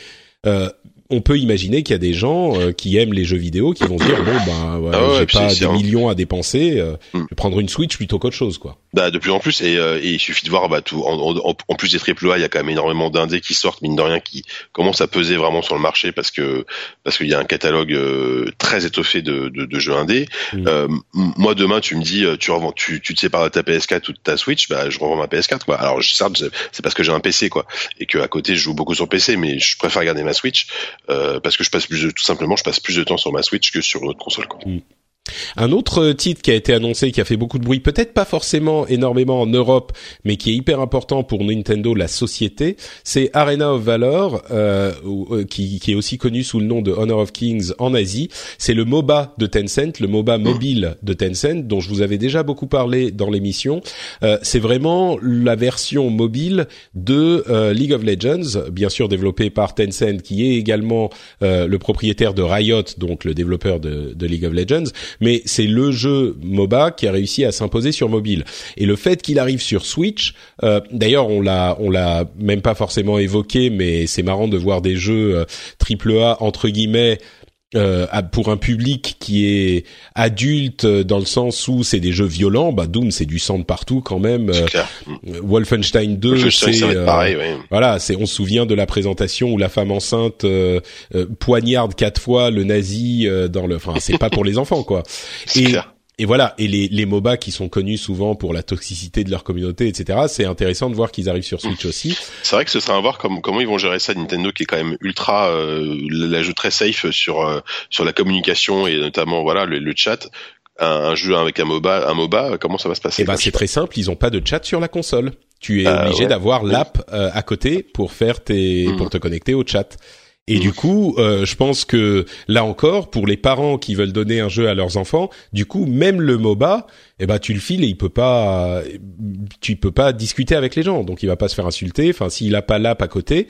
euh, on peut imaginer qu'il y a des gens euh, qui aiment les jeux vidéo qui vont se dire bon ben ouais, ah ouais, j'ai pas des millions à dépenser, euh, mm. je vais prendre une Switch plutôt qu'autre chose quoi. Bah de plus en plus et, euh, et il suffit de voir bah tout en, en, en plus des triple A, il y a quand même énormément d'indés qui sortent mine de rien qui commencent à peser vraiment sur le marché parce que parce qu'il y a un catalogue euh, très étoffé de, de, de jeux indés. Mm. moi demain tu me dis tu revends tu, tu te sépares de ta PS4 ou de ta Switch, bah je revends ma PS4 quoi. Alors certes c'est parce que j'ai un PC quoi et que à côté je joue beaucoup sur PC mais je préfère garder ma Switch. Euh, parce que je passe plus de, tout simplement je passe plus de temps sur ma Switch que sur l'autre console. Quoi. Mm. Un autre titre qui a été annoncé, qui a fait beaucoup de bruit, peut-être pas forcément énormément en Europe, mais qui est hyper important pour Nintendo, la société, c'est Arena of Valor, euh, qui, qui, est aussi connu sous le nom de Honor of Kings en Asie. C'est le MOBA de Tencent, le MOBA mobile de Tencent, dont je vous avais déjà beaucoup parlé dans l'émission. Euh, c'est vraiment la version mobile de euh, League of Legends, bien sûr développé par Tencent, qui est également euh, le propriétaire de Riot, donc le développeur de, de League of Legends mais c'est le jeu MOBA qui a réussi à s'imposer sur mobile. Et le fait qu'il arrive sur Switch, euh, d'ailleurs on l'a on l'a même pas forcément évoqué, mais c'est marrant de voir des jeux euh, triple A entre guillemets euh, pour un public qui est adulte dans le sens où c'est des jeux violents, bah Doom c'est du sang de partout quand même. Euh, Wolfenstein 2 c'est euh, pareil, ouais. voilà, c'est on se souvient de la présentation où la femme enceinte euh, euh, poignarde quatre fois le nazi dans le enfin c'est pas pour les enfants quoi. Et clair et voilà, et les, les MOBA qui sont connus souvent pour la toxicité de leur communauté, etc. C'est intéressant de voir qu'ils arrivent sur Switch aussi. C'est vrai que ce sera à voir comme, comment ils vont gérer ça. Nintendo qui est quand même ultra, euh, l'ajout très safe sur euh, sur la communication et notamment voilà le, le chat. Un, un, jeu avec un MOBA, un MOBA, comment ça va se passer? Eh ben c'est très simple, ils ont pas de chat sur la console. Tu es Euh, obligé ouais. d'avoir l'app euh, à côté pour faire tes, Mhm. pour te connecter au chat. Et du coup, euh, je pense que là encore, pour les parents qui veulent donner un jeu à leurs enfants, du coup, même le MOBA, eh ben tu le files et il peut pas, tu peux pas discuter avec les gens, donc il va pas se faire insulter. Enfin, s'il a pas l'app à côté,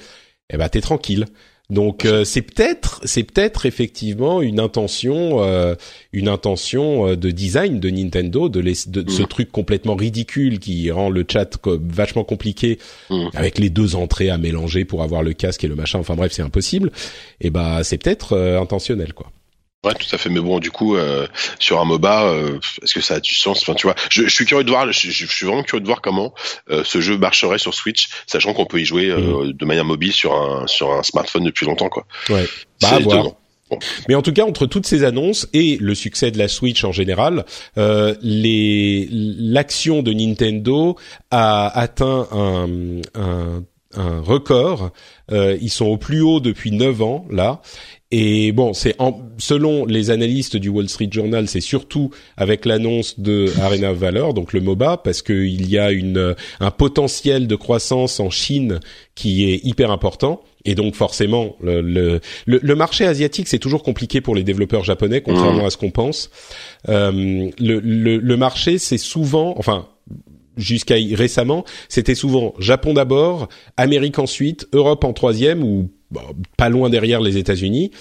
eh ben t'es tranquille. Donc euh, c'est peut-être, c'est peut-être effectivement une intention, euh, une intention euh, de design de Nintendo de, les, de, de ce Mhm. truc complètement ridicule qui rend le chat vachement compliqué Mhm. avec les deux entrées à mélanger pour avoir le casque et le machin. Enfin bref, c'est impossible. Et bah c'est peut-être euh, intentionnel quoi. Ouais, tout à fait. Mais bon, du coup, euh, sur un MOBA, euh, est-ce que ça a du sens? Enfin, tu vois, je, je, suis curieux de voir. Je, je, suis vraiment curieux de voir comment euh, ce jeu marcherait sur Switch, sachant qu'on peut y jouer euh, de manière mobile sur un sur un smartphone depuis longtemps, quoi. Ouais. Bah. Bon. Mais en tout cas, entre toutes ces annonces et le succès de la Switch en général, euh, les l'action de Nintendo a atteint un, un, un record. Euh, ils sont au plus haut depuis 9 ans là, et bon, c'est selon les analystes du Wall Street Journal, c'est surtout avec l'annonce de Arena of Valor, donc le MOBA, parce qu'il y a une un potentiel de croissance en Chine qui est hyper important. Et donc forcément, le, le, le marché asiatique, c'est toujours compliqué pour les développeurs japonais, contrairement mmh. à ce qu'on pense. Euh, le, le, marché, c'est souvent, enfin, jusqu'à récemment, c'était souvent Japon d'abord, Amérique ensuite, Europe en troisième ou pas loin derrière les États-Unis.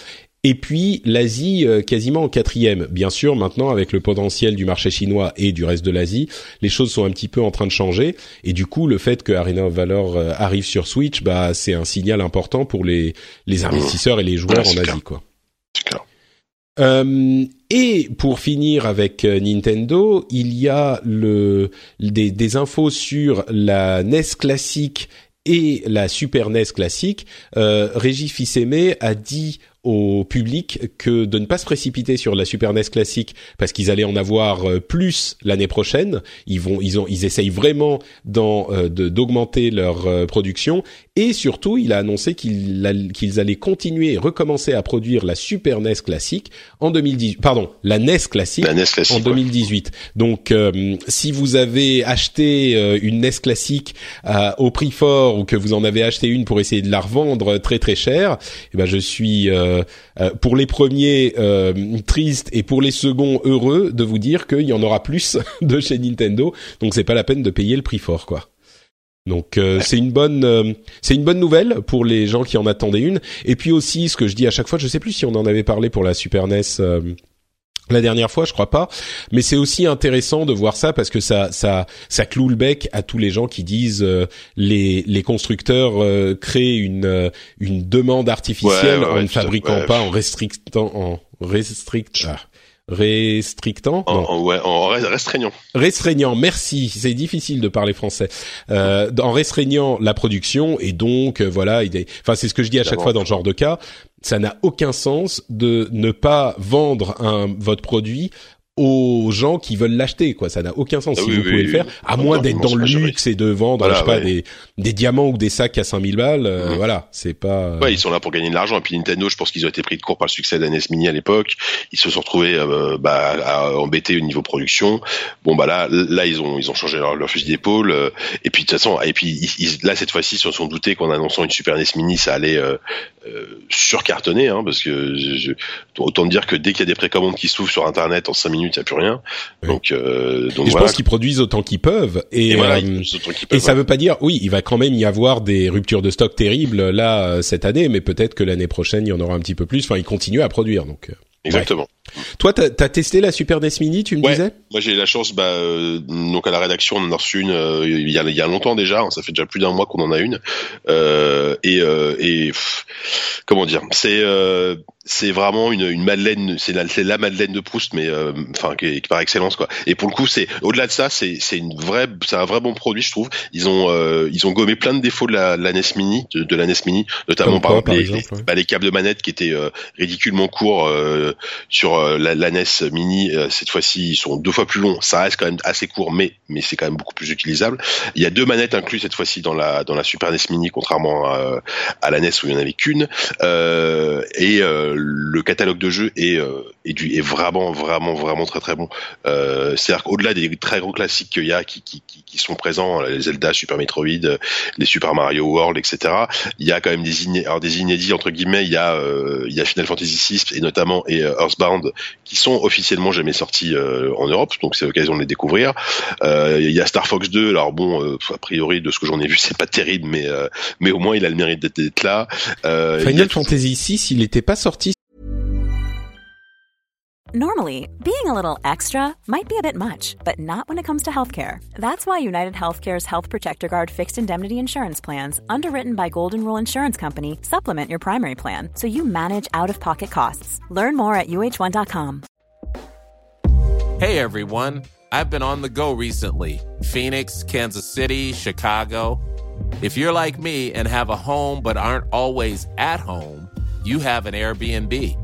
Et puis l'Asie euh, quasiment en quatrième. Bien sûr, maintenant avec le potentiel du marché chinois et du reste de l'Asie, les choses sont un petit peu en train de changer. Et du coup, le fait que Arena of Valor euh, arrive sur Switch, bah c'est un signal important pour les les investisseurs et les joueurs en Asie, quoi. Euh, et pour finir avec Nintendo, il y a le des, des infos sur la NES classique et la Super NES classique, euh, Régis Fils-Aimé a dit au public que de ne pas se précipiter sur la Super NES classique parce qu'ils allaient en avoir euh, plus l'année prochaine. Ils vont, ils ont, ils essayent vraiment euh, d'augmenter leur euh, production et surtout, il a annoncé qu'ils allaient continuer et recommencer à produire la Super NES classique en 2018. Pardon, la NES classique, la NES classique en 2018. Donc, si vous avez acheté une NES classique au prix fort ou que vous en avez acheté une pour essayer de la revendre très très cher, eh ben je suis pour les premiers euh, tristes et pour les seconds heureux de vous dire qu'il y en aura plus de chez Nintendo. Donc c'est pas la peine de payer le prix fort, quoi. Donc c'est une bonne c'est une bonne nouvelle pour les gens qui en attendaient une. Et puis aussi ce que je dis à chaque fois, je sais plus si on en avait parlé pour la Super NES la dernière fois, je crois pas, mais c'est aussi intéressant de voir ça parce que ça ça ça cloue le bec à tous les gens qui disent euh, les les constructeurs euh, créent une euh, une demande artificielle ouais, ouais, en ne fabriquant pas en restrictant en restrict ah, restrictant en, en, ouais, en restreignant. Restreignant merci. C'est difficile de parler français. Euh, en restreignant la production et donc voilà il est, enfin c'est ce que je dis à chaque fois dans ce genre de cas ça n'a aucun sens de ne pas vendre un votre produit aux gens qui veulent l'acheter quoi. Ça n'a aucun sens. Ah si oui, vous oui, pouvez oui, le faire à moins d'être dans le luxe et de vendre voilà, je sais pas ouais. des des diamants ou des sacs à 5000 balles euh, mmh. voilà c'est pas ouais ils sont là pour gagner de l'argent. Et puis Nintendo je pense qu'ils ont été pris de court par le succès de la NES Mini à l'époque. Ils se sont retrouvés euh, bah, à embêter au niveau production. Bon bah là là ils ont ils ont changé leur, leur fusil d'épaule euh, et puis de toute façon et puis ils, là cette fois-ci ils se sont doutés qu'en annonçant une Super NES Mini ça allait euh, surcartonner hein, parce que je, je, autant dire que dès qu'il y a des précommandes qui s'ouvrent sur internet en 5 minutes il n'y a plus rien oui. donc, euh, donc et je voilà. pense qu'ils produisent autant qu'ils peuvent et, et, voilà, euh, peuvent, et ça veut pas dire oui il va quand même y avoir des ruptures de stock terribles là euh, cette année mais peut-être que l'année prochaine il y en aura un petit peu plus enfin ils continuent à produire donc euh, exactement. Toi t'as as testé la Super NES Mini tu me ouais. disais? Moi j'ai eu la chance bah euh, donc à la rédaction on en a reçu une euh, il, y a, il y a longtemps déjà hein, ça fait déjà plus d'un mois qu'on en a une. Euh, et et pff, comment dire? C'est c'est vraiment une, une Madeleine, c'est la, la Madeleine de Proust, mais euh, enfin qui, qui par excellence quoi. Et pour le coup, c'est au-delà de ça, c'est c'est une vraie, c'est un vrai bon produit, je trouve. Ils ont euh, ils ont gommé plein de défauts de la, la NES Mini, de, de, la NES Mini, notamment quoi, par, les, exemple, les, ouais. bah, les câbles de manette qui étaient euh, ridiculement courts euh, sur la, la, NES Mini. cette fois-ci, ils sont deux fois plus longs. Ça reste quand même assez court, mais mais c'est quand même beaucoup plus utilisable. Il y a deux manettes incluses cette fois-ci dans la dans la Super NES Mini, contrairement à, à la NES où il y en avait qu'une. et le catalogue de jeu est, euh, est, du, est vraiment vraiment vraiment très très bon. Euh, C'est-à-dire qu'au-delà des très gros classiques qu'il y a qui, qui, qui, qui, sont présents, les Zelda, Super Metroid, les Super Mario World, etc. Il y a quand même des, iné alors des inédits entre guillemets. Il y a euh, il y a Final Fantasy VI et notamment et euh, Earthbound qui sont officiellement jamais sortis euh, en Europe, donc c'est l'occasion de les découvrir. Euh, il y a Star Fox 2. Alors bon, euh, a priori de ce que j'en ai vu, c'est pas terrible, mais euh, mais au moins il a le mérite d'être là. Final Fantasy VI, il n'était pas sorti Normally, being a little extra might be a bit much, but not when it comes to healthcare. That's why United Healthcare's Health Protector Guard fixed indemnity insurance plans, underwritten by Golden Rule Insurance Company, supplement your primary plan so you manage out of pocket costs. Learn more at uh1.com. Hey everyone, I've been on the go recently Phoenix, Kansas City, Chicago. If you're like me and have a home but aren't always at home, you have an Airbnb.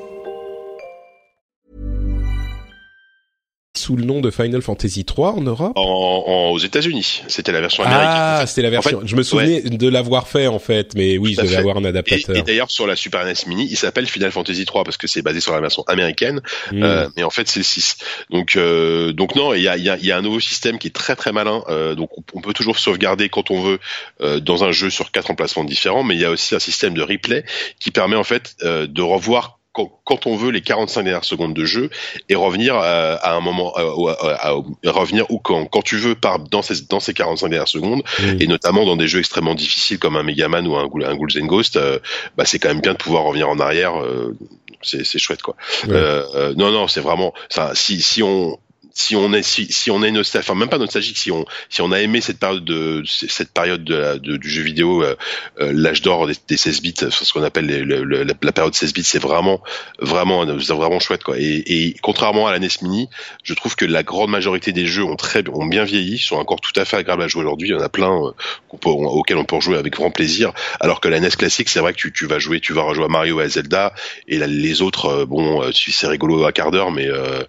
Sous le nom de Final Fantasy 3 en Europe? En, en- aux États-Unis, c'était la version américaine. Ah, c'était la version. En fait, je me souvenais de l'avoir fait en fait, mais oui, je Tout devais fait. avoir un adaptateur. et d'ailleurs sur la Super NES Mini, il s'appelle Final Fantasy 3 parce que c'est basé sur la version américaine, Hmm. euh, mais en fait c'est le 6. Donc euh, donc non, il y a, il y, a, y a un nouveau système qui est très très malin. Euh, donc on- on peut toujours sauvegarder quand on veut euh, dans un jeu sur quatre emplacements différents, mais il y a aussi un système de replay qui permet en fait euh, de revoir quand, on veut les 45 dernières secondes de jeu et revenir euh, à un moment euh, au- à- à- revenir ou quand quand tu veux par dans ces dans ces 45 dernières secondes et notamment dans des jeux extrêmement difficiles comme un Mega Man ou un, un Ghouls and Ghost, euh, bah c'est quand même bien de pouvoir revenir en arrière. euh, c'est chouette quoi. Ouais. Euh, euh, non non, c'est vraiment. Ça, si si on si on est si, si on est nostalgique, enfin même pas nostalgique, si on si on a aimé cette période de cette période de, la- de- du jeu vidéo, euh, euh, l'âge d'or des, des 16 bits, ce qu'on appelle les- le- la, la période 16 bits, c'est vraiment vraiment c'est vraiment chouette quoi. Et, et contrairement à la NES Mini, je trouve que la grande majorité des jeux ont très ont bien vieilli, sont encore tout à fait agréables à jouer aujourd'hui. Il y en a plein euh, qu'on peut- auxquels on peut rejouer avec grand plaisir. Alors que la NES classique, c'est vrai que tu, tu vas jouer, tu vas rejouer à Mario et à Zelda, et là, les autres, euh, bon, euh, c'est rigolo à quart d'heure, mais euh,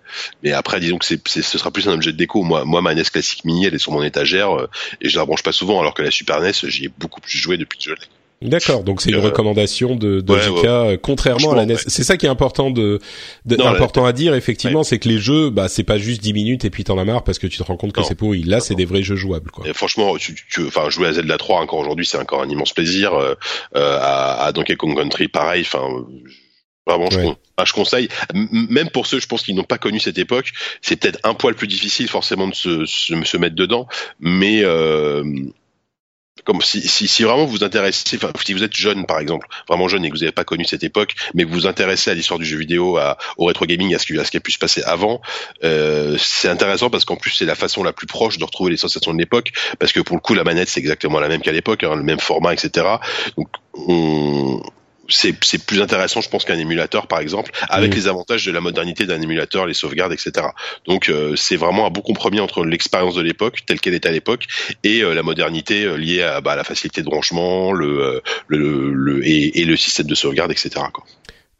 mais après, disons que c'est- ce sera plus un objet de déco. Moi, moi, ma NES classique mini, elle est sur mon étagère euh, et je la branche pas souvent, alors que la Super NES, j'y ai beaucoup plus joué depuis que je l'ai. D'accord, donc c'est une Euh, recommandation de, de ouais, ouais. euh, contrairement à la NES. Franchement, C'est ça qui est important de, de Non, la- important à dire effectivement, c'est que les jeux, bah c'est pas juste 10 minutes et puis t'en as marre parce que tu te rends compte que c'est pourri. Là, c'est des vrais jeux jouables quoi. Et franchement, tu, tu, enfin, jouer à Zelda 3 encore aujourd'hui, c'est encore un immense plaisir. Euh, euh, à, à Donkey Kong Country, pareil. Enfin, vraiment, je, con- ah, je conseille. Même pour ceux, je pense, qui n'ont pas connu cette époque, c'est peut-être un poil plus difficile forcément de se, se, se mettre dedans, mais euh, comme si, si, si vraiment vous vous intéressez, enfin, si vous êtes jeune par exemple, vraiment jeune et que vous n'avez pas connu cette époque, mais que vous vous intéressez à l'histoire du jeu vidéo, à, au rétro gaming, à ce qui, à ce qui a pu se passer avant, euh, c'est intéressant parce qu'en plus c'est la façon la plus proche de retrouver les sensations de l'époque, parce que pour le coup la manette c'est exactement la même qu'à l'époque, hein, le même format, etc. Donc on c'est c'est plus intéressant, je pense, qu'un émulateur, par exemple, avec Mhm. les avantages de la modernité d'un émulateur, les sauvegardes, etc. Donc, euh, c'est vraiment un bon compromis entre l'expérience de l'époque, telle qu'elle était à l'époque, et euh, la modernité euh, liée à bah, la facilité de branchement, le, euh, le, le et, et le système de sauvegarde, etc. Quoi.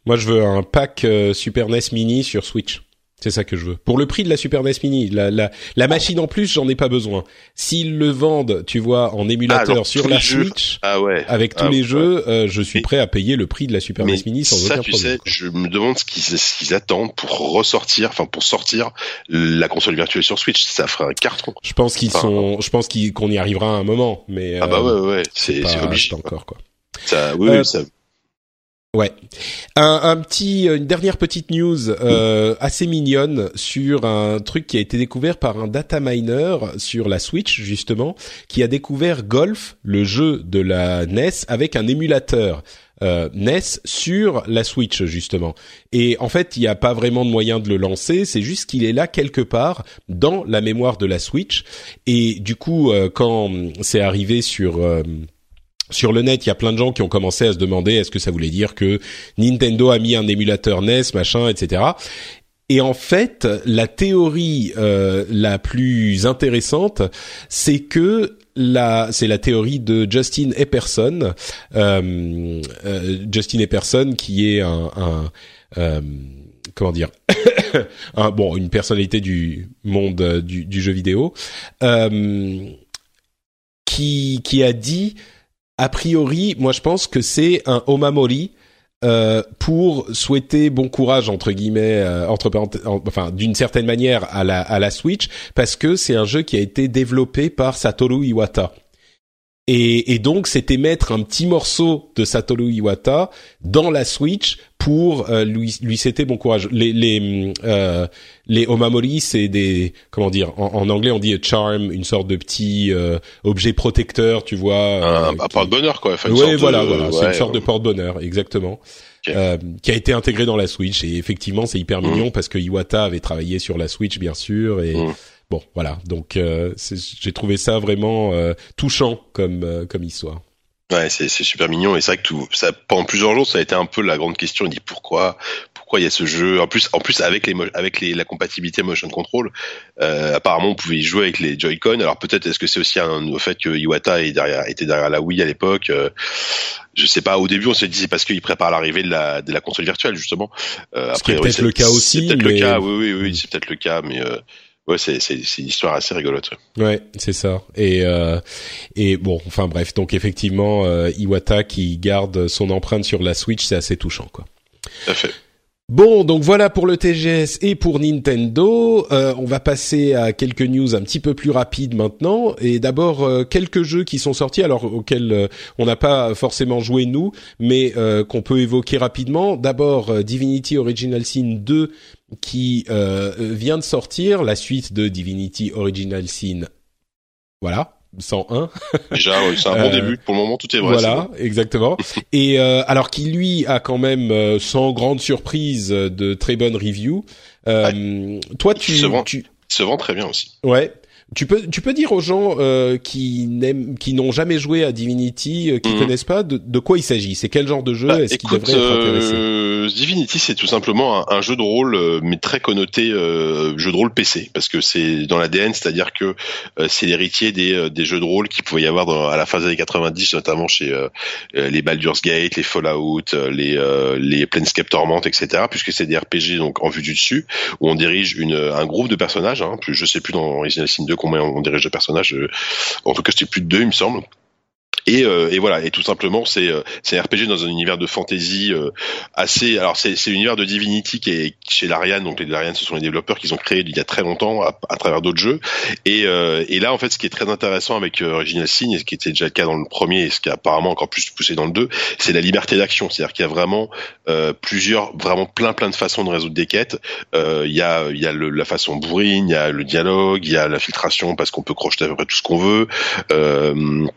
Moi, je veux un pack euh, Super NES Mini sur Switch. C'est ça que je veux. Pour le prix de la Super NES Mini, la, la, la machine en plus, j'en ai pas besoin. S'ils le vendent, tu vois, en émulateur Ah, sur la. Switch, Ah ouais. avec tous Ah, les ouais. jeux, euh, je suis prêt à payer le prix de la Super NES Mini sans ça, aucun tu problème. sais, je me demande ce qu'ils attendent pour ressortir, enfin pour sortir la console virtuelle sur Switch. Ça ferait un carton. Je pense qu'ils Enfin, sont, je pense qu'on y arrivera à un moment, mais Ah bah euh, ouais, ouais, c'est obligé. pas encore quoi. Ça, oui, Euh, oui, ça, Ouais. Un, petit, une dernière petite news euh, assez mignonne sur un truc qui a été découvert par un data miner sur la Switch justement, qui a découvert Golf, le jeu de la NES, avec un émulateur. euh, NES sur la Switch justement. Et en fait, il n'y a pas vraiment de moyen de le lancer, c'est juste qu'il est là quelque part dans la mémoire de la Switch. Et du coup, euh, quand c'est arrivé sur euh, sur le net, il y a plein de gens qui ont commencé à se demander est-ce que ça voulait dire que Nintendo a mis un émulateur NES, machin, etc. Et en fait, la théorie euh, la plus intéressante, c'est que la, c'est la théorie de Justin Epperson, euh, euh, Justin Epperson qui est un, euh, comment dire, bon, une personnalité du monde du, jeu vidéo, qui qui a dit a priori, moi je pense que c'est un omamori euh, pour souhaiter bon courage entre guillemets, euh, entre enfin d'une certaine manière à la à la Switch, parce que c'est un jeu qui a été développé par Satoru Iwata. Et, et donc, c'était mettre un petit morceau de Satoru Iwata dans la Switch pour euh, lui lui c'était bon courage. Les les euh, les omamori c'est des comment dire en, en, anglais on dit a charm, une sorte de petit euh, objet protecteur, tu vois. Un, un porte-bonheur quoi. Enfin, oui, voilà, voilà, c'est une sorte de porte-bonheur, exactement. Okay. qui a été intégré dans la Switch et effectivement c'est hyper mignon parce que Iwata avait travaillé sur la Switch bien sûr et mmh. Bon, voilà. Donc, euh, j'ai trouvé ça vraiment euh, touchant comme euh, comme histoire. Ouais, c'est super mignon et c'est vrai que tout ça pendant plusieurs jours ça a été un peu la grande question. On dit pourquoi pourquoi il y a ce jeu? En plus en plus avec les avec les, la compatibilité motion control, euh, apparemment on pouvait y jouer avec les Joy-Con. Alors peut-être est-ce que c'est aussi un, au fait que Iwata est derrière, était derrière la Wii à l'époque. Euh, je sais pas. Au début on s'est dit c'est parce qu'il prépare l'arrivée de la de la console virtuelle justement. Euh, après, peut-être le cas aussi. C'est peut-être mais... le cas. Oui oui oui, c'est peut-être le cas, mais Ouais, c'est une histoire assez rigolote. Ouais, c'est ça. Et euh, et bon, enfin bref, donc effectivement, euh, Iwata qui garde son empreinte sur la Switch, c'est assez touchant, quoi. Tout à fait. Bon, donc voilà pour le TGS et pour Nintendo. Euh, on va passer à quelques news un petit peu plus rapides maintenant. Et d'abord, euh, quelques jeux qui sont sortis, alors auxquels euh, on n'a pas forcément joué nous, mais euh, qu'on peut évoquer rapidement. D'abord, Divinity Original Sin 2 qui vient de sortir, la suite de Divinity Original Sin. Voilà, 101. Déjà, c'est un bon euh, début. Pour le moment, tout est vrai. Voilà, exactement. Et euh, alors qu'il lui a quand même, euh, sans grande surprise, de très bonnes reviews. Ouais. Toi, tu, il se, vend, tu... il se vend très bien aussi. Ouais. Tu peux, tu peux dire aux gens euh, qui n'aiment, qui n'ont jamais joué à Divinity, euh, qui Mhm. connaissent pas, de, de quoi il s'agit? C'est quel genre de jeu? Bah, Est-ce qu'il écoute, devrait être intéressé? euh, Divinity, c'est tout simplement un, jeu de rôle, euh, mais très connoté euh, jeu de rôle PC, parce que c'est dans l'ADN, c'est-à-dire que euh, c'est l'héritier des, euh, des jeux de rôle qu'il pouvait y avoir dans, à la fin des années 90, notamment chez euh, euh, les Baldur's Gate, les Fallout, les les Planescape Torment, etc. Puisque c'est des RPG donc en vue du dessus, où on dirige une, un groupe de personnages. Hein, plus, je sais plus dans Original Sin 2 combien on dirige de personnages. en tout cas, c'était plus de deux, il me semble. Et, euh, et voilà, et tout simplement, c'est euh, c'est RPG dans un univers de fantasy euh, assez. Alors c'est c'est l'univers de Divinity qui est chez Larian, donc les Larian, ce sont les développeurs qui ont créé il y a très longtemps à, à travers d'autres jeux. Et, euh, et là, en fait, ce qui est très intéressant avec euh, Original Sin, et ce qui était déjà le cas dans le premier, et ce qui est apparemment encore plus poussé dans le 2, c'est la liberté d'action. C'est-à-dire qu'il y a vraiment euh, plusieurs, vraiment plein plein de façons de résoudre des quêtes. Il y a il y a le, la façon bourrine, il y a le dialogue, il y a la filtration parce qu'on peut crocheter à peu près tout ce qu'on veut. Euh,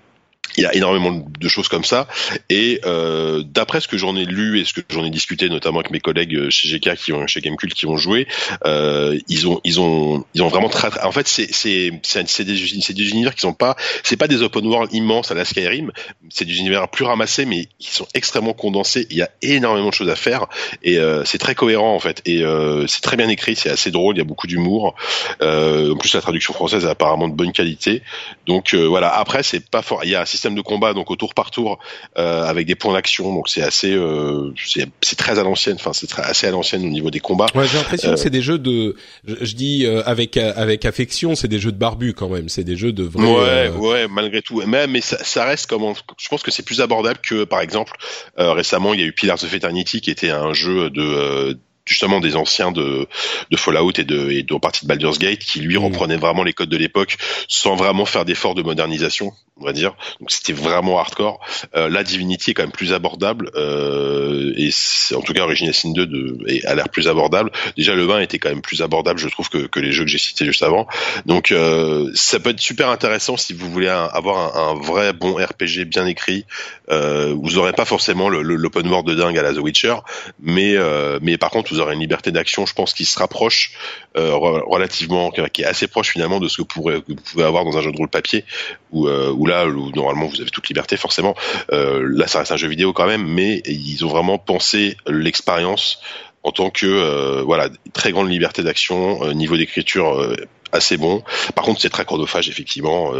il y a énormément de choses comme ça. Et euh, d'après ce que j'en ai lu et ce que j'en ai discuté, notamment avec mes collègues chez GK qui ont chez Gamecult qui ont joué, euh, ils ont ils ont ils ont vraiment très, en fait c'est c'est c'est des c'est des univers qui sont pas c'est pas des open world immenses à la Skyrim, c'est des univers plus ramassés mais qui sont extrêmement condensés. Il y a énormément de choses à faire et euh, c'est très cohérent en fait et euh, c'est très bien écrit, c'est assez drôle, il y a beaucoup d'humour. Euh, en plus la traduction française est apparemment de bonne qualité. Donc euh, voilà, après c'est pas fort, il y a système de combat donc au tour par tour euh, avec des points d'action donc c'est assez euh, c'est très à l'ancienne enfin c'est très assez à l'ancienne au niveau des combats Ouais, j'ai l'impression Euh, que c'est des jeux de, je, je dis euh, avec avec affection, c'est des jeux de barbu quand même. C'est des jeux de vrais. Ouais, euh, ouais, malgré tout. Mais, mais ça, ça reste comme, je pense que c'est plus abordable que, par exemple, euh, récemment, il y a eu Pillars of Eternity qui était un jeu de, euh, justement des anciens de, de Fallout et de, et de partie de Baldur's Gate qui lui Mm. reprenait vraiment les codes de l'époque sans vraiment faire d'efforts de modernisation, on va dire. Donc c'était vraiment hardcore. Euh, là, Divinity est quand même plus abordable euh, et c'est- en tout cas Original Sin 2 de, a l'air plus abordable. Déjà le 1 était quand même plus abordable, je trouve, que, que les jeux que j'ai cités juste avant. Donc euh, ça peut être super intéressant si vous voulez un- avoir un, un vrai bon RPG bien écrit. Euh, vous aurez pas forcément le- le- l'open world de dingue à la The Witcher, mais euh, mais par contre vous aurez une liberté d'action, je pense, qui se rapproche euh, re- relativement, qui est assez proche finalement de ce que pourrez- que vous pouvez avoir dans un jeu de rôle papier, où, euh, où là où normalement vous avez toute liberté forcément. Euh, là ça reste un jeu vidéo quand même, mais ils ont vraiment pensé l'expérience en tant que euh, voilà très grande liberté d'action, euh, niveau d'écriture euh, assez bon. Par contre c'est très chronophage effectivement.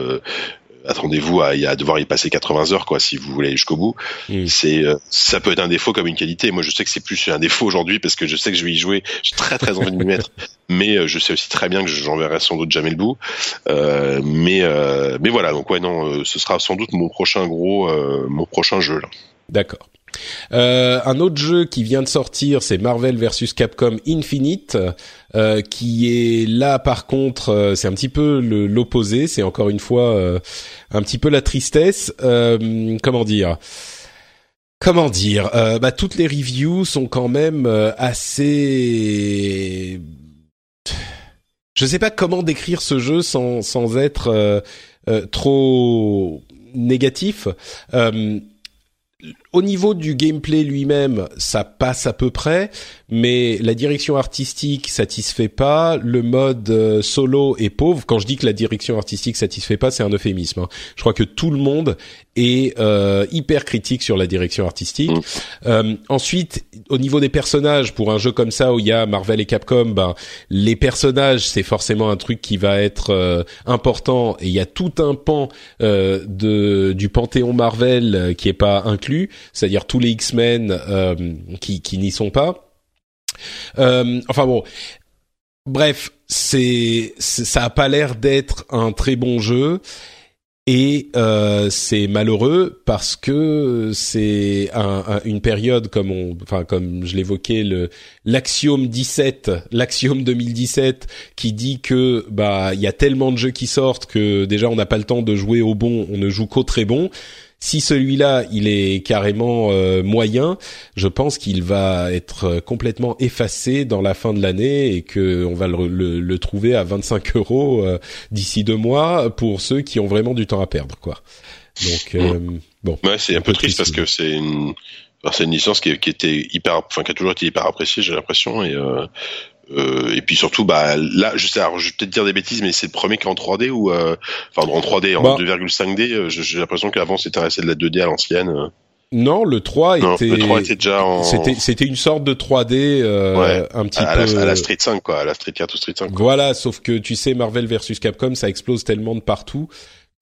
Attendez-vous à, à devoir y passer 80 heures quoi si vous voulez aller jusqu'au bout. Mm. C'est euh, ça peut être un défaut comme une qualité. Moi je sais que c'est plus un défaut aujourd'hui parce que je sais que je vais y jouer. J'ai très très envie de m'y mettre, mais euh, je sais aussi très bien que j'en verrai sans doute jamais le bout. Euh, mais mais voilà donc ouais non ce sera sans doute mon prochain gros mon prochain jeu là. D'accord. Euh, un autre jeu qui vient de sortir, c'est Marvel vs Capcom Infinite, euh, qui est là par contre, euh, c'est un petit peu l'opposé, c'est encore une fois euh, un petit peu la tristesse. Euh, comment dire? Comment dire? Euh, bah, Toutes les reviews sont quand même assez... Je sais pas comment décrire ce jeu sans, sans être trop négatif. Au niveau du gameplay lui-même, ça passe à peu près, mais la direction artistique satisfait pas. Le mode euh, solo est pauvre. Quand je dis que la direction artistique satisfait pas, c'est un euphémisme. hein. Je crois que tout le monde est euh, hyper critique sur la direction artistique. Mm. Euh, ensuite, au niveau des personnages, pour un jeu comme ça où il y a Marvel et Capcom, ben les personnages, c'est forcément un truc qui va être euh, important. Et il y a tout un pan euh, de du panthéon Marvel qui est pas inclus, c'est-à-dire tous les X-Men euh, qui, qui n'y sont pas. Euh, enfin bon, bref, c'est ça a pas l'air d'être un très bon jeu. Et euh, c'est malheureux parce que c'est un- une période comme on, enfin comme je l'évoquais, le l'axiome 17, l'axiome 2017, qui dit que bah il y a tellement de jeux qui sortent que déjà on n'a pas le temps de jouer au bon, on ne joue qu'au très bon. Si celui-là il est carrément euh, moyen, je pense qu'il va être euh, complètement effacé dans la fin de l'année et que on va le, le- le trouver à 25 euros euh, d'ici deux mois pour ceux qui ont vraiment du temps à perdre, quoi. Donc euh, bon. Ouais, c'est un peu triste parce que c'est une, enfin, c'est une licence qui, qui était hyper, enfin, qui a toujours été hyper appréciée, j'ai l'impression, et euh, euh, et puis surtout, bah là, je sais, alors, je vais peut-être dire des bêtises, mais c'est le premier qui est en 3D ou, euh, enfin, en 3D, en Bah. 2,5D. euh, je- J'ai l'impression qu'avant c'était resté de la 2D à l'ancienne. euh. Non, le 3 Non, était le 3 était déjà en, c'était c'était une sorte de 3D euh, Ouais, un petit à, peu la, à la Street 5, quoi, à la Street 4 ou Street 5. quoi. Voilà, sauf que tu sais Marvel versus Capcom, ça explose tellement de partout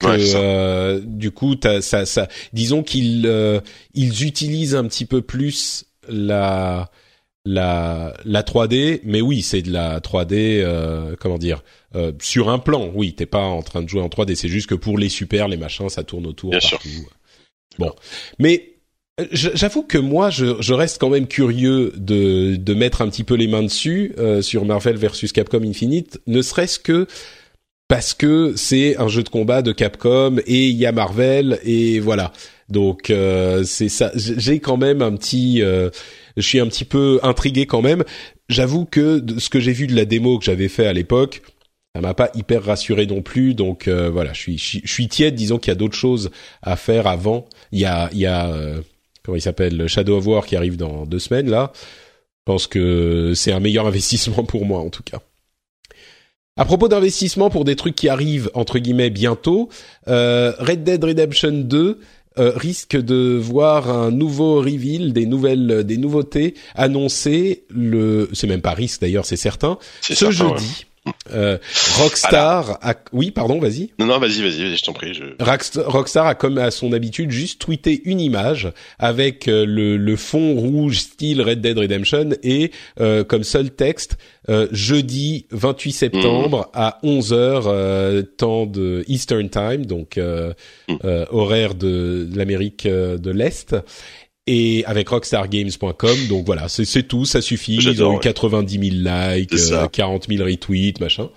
que Ouais, euh, du coup, t'as- ça, ça, disons qu'ils euh, ils utilisent un petit peu plus la la la 3D, mais oui, c'est de la 3D, euh, comment dire, euh, sur un plan. Oui, t'es pas en train de jouer en 3D, c'est juste que pour les super, les machins, ça tourne autour Bien sûr. Bon, mais euh, J'avoue que moi, je, je reste quand même curieux de, de mettre un petit peu les mains dessus euh, sur Marvel versus Capcom Infinite, ne serait-ce que parce que c'est un jeu de combat de Capcom et il y a Marvel et voilà. Donc euh, c'est ça. J'ai quand même un petit, euh, je suis un petit peu intrigué quand même. J'avoue que ce que j'ai vu de la démo que j'avais fait à l'époque, ça m'a pas hyper rassuré non plus. Donc euh, voilà, je suis, je, je suis tiède. Disons qu'il y a d'autres choses à faire avant. Il y a, il y a euh, comment il s'appelle Shadow of War qui arrive dans deux semaines là. Je pense que c'est un meilleur investissement pour moi en tout cas. À propos d'investissement pour des trucs qui arrivent entre guillemets bientôt, euh, Red Dead Redemption 2 euh, risque de voir un nouveau reveal, des nouvelles, des nouveautés annoncées. Le, c'est même pas risque d'ailleurs, c'est certain. Ce ouais. Euh, Rockstar. A... Oui, pardon, vas-y. Non, non, vas-y, vas-y, vas-y, je t'en prie. Je... Rockst- Rockstar a comme à son habitude juste tweeté une image avec euh, le, le fond rouge style Red Dead Redemption et euh, comme seul texte euh, jeudi 28 septembre à 11h euh, temps de Eastern Time donc euh, horaire de, l'Amérique de l'Est et avec rockstargames.com donc voilà c'est tout ça suffit ils ont eu ouais. 90 000 likes C'est ça. euh, 40 000 retweets machin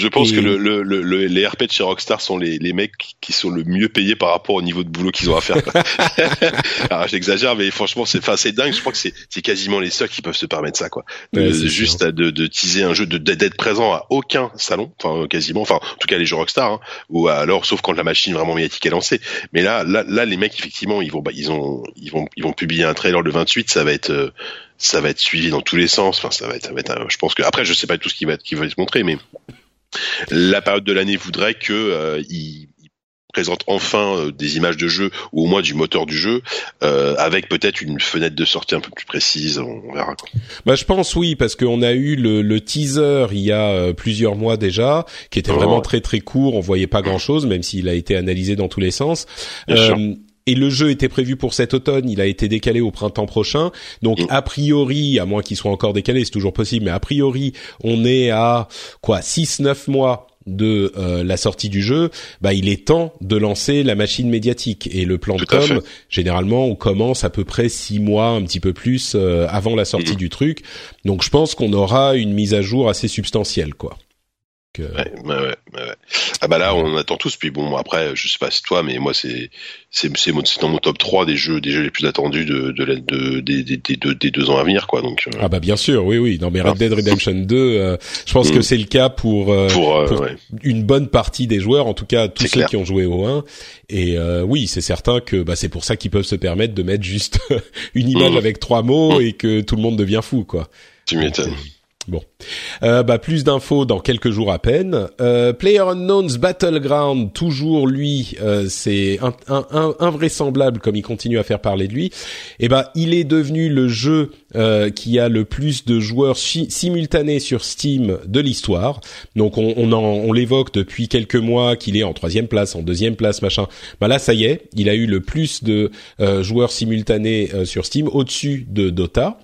Je pense Et- que le, le, le, le- les RP de chez Rockstar sont les, les mecs qui sont le mieux payés par rapport au niveau de boulot qu'ils ont à faire. Alors j'exagère, mais franchement c'est, c'est dingue. Je crois que c'est, c'est quasiment les seuls qui peuvent se permettre ça, quoi. De- Ouais, c'est juste à- de, de teaser un jeu, de, d'être présent à aucun salon, enfin quasiment, enfin en tout cas les jeux Rockstar, hein, ou alors sauf quand la machine vraiment médiatique est lancée. Mais là, là, là les mecs effectivement ils vont, bah, ils ont, ils vont, ils vont publier un trailer le 28, ça va être euh, ça va être suivi dans tous les sens. Enfin, ça va être, ça va être je pense que après, je sais pas tout ce qui va être, qui va être montré, mais la période de l'année voudrait que euh, ils, ils présentent enfin euh, des images de jeu ou au moins du moteur du jeu euh, avec peut-être une fenêtre de sortie un peu plus précise. On, verra. Quoi. Bah, je pense oui, parce qu'on a eu le, le teaser il y a plusieurs mois déjà, qui était Oh. vraiment très très court. On voyait pas grand chose, même s'il a été analysé dans tous les sens. Bien sûr. Et le jeu était prévu pour cet automne, il a été décalé au printemps prochain. Donc Mm. a priori, à moins qu'il soit encore décalé, c'est toujours possible, mais a priori, on est à quoi 6 9 mois de euh, la sortie du jeu, bah il est temps de lancer la machine médiatique et le plan de com. Généralement, on commence à peu près six mois, un petit peu plus euh, avant la sortie Mhm. du truc. Donc, je pense qu'on aura une mise à jour assez substantielle, quoi. Ouais, ouais, ouais, ouais, ouais. Ah bah là, on attend tous. Puis bon, après, je sais pas si toi, mais moi, c'est c'est c'est mon- c'est dans mon top 3 des jeux des jeux les plus attendus de de, de des, deux des deux ans à venir, quoi. Donc euh, Ah bah bien sûr, oui, oui. Non, mais Red. Dead Redemption 2, euh, je pense Mhm. que c'est le cas pour, euh, pour, euh, pour une bonne partie des joueurs, en tout cas tous ceux clair. qui ont joué au 1. Et euh, oui, c'est certain que bah, c'est pour ça qu'ils peuvent se permettre de mettre juste une image Mhm. avec trois mots Mhm. et que tout le monde devient fou, quoi. tu m'étonnes. Bon, euh, bah plus d'infos dans quelques jours à peine. Euh, Player Unknown's Battleground, toujours lui, euh, c'est invraisemblable comme il continue à faire parler de lui. Et ben, il est devenu le jeu euh, qui a le plus de joueurs si- simultanés sur Steam de l'histoire. Donc on, on, on l'évoque depuis quelques mois qu'il est en troisième place, en deuxième place, machin. Bah là, ça y est, il a eu le plus de joueurs simultanés sur Steam, au-dessus de Dota.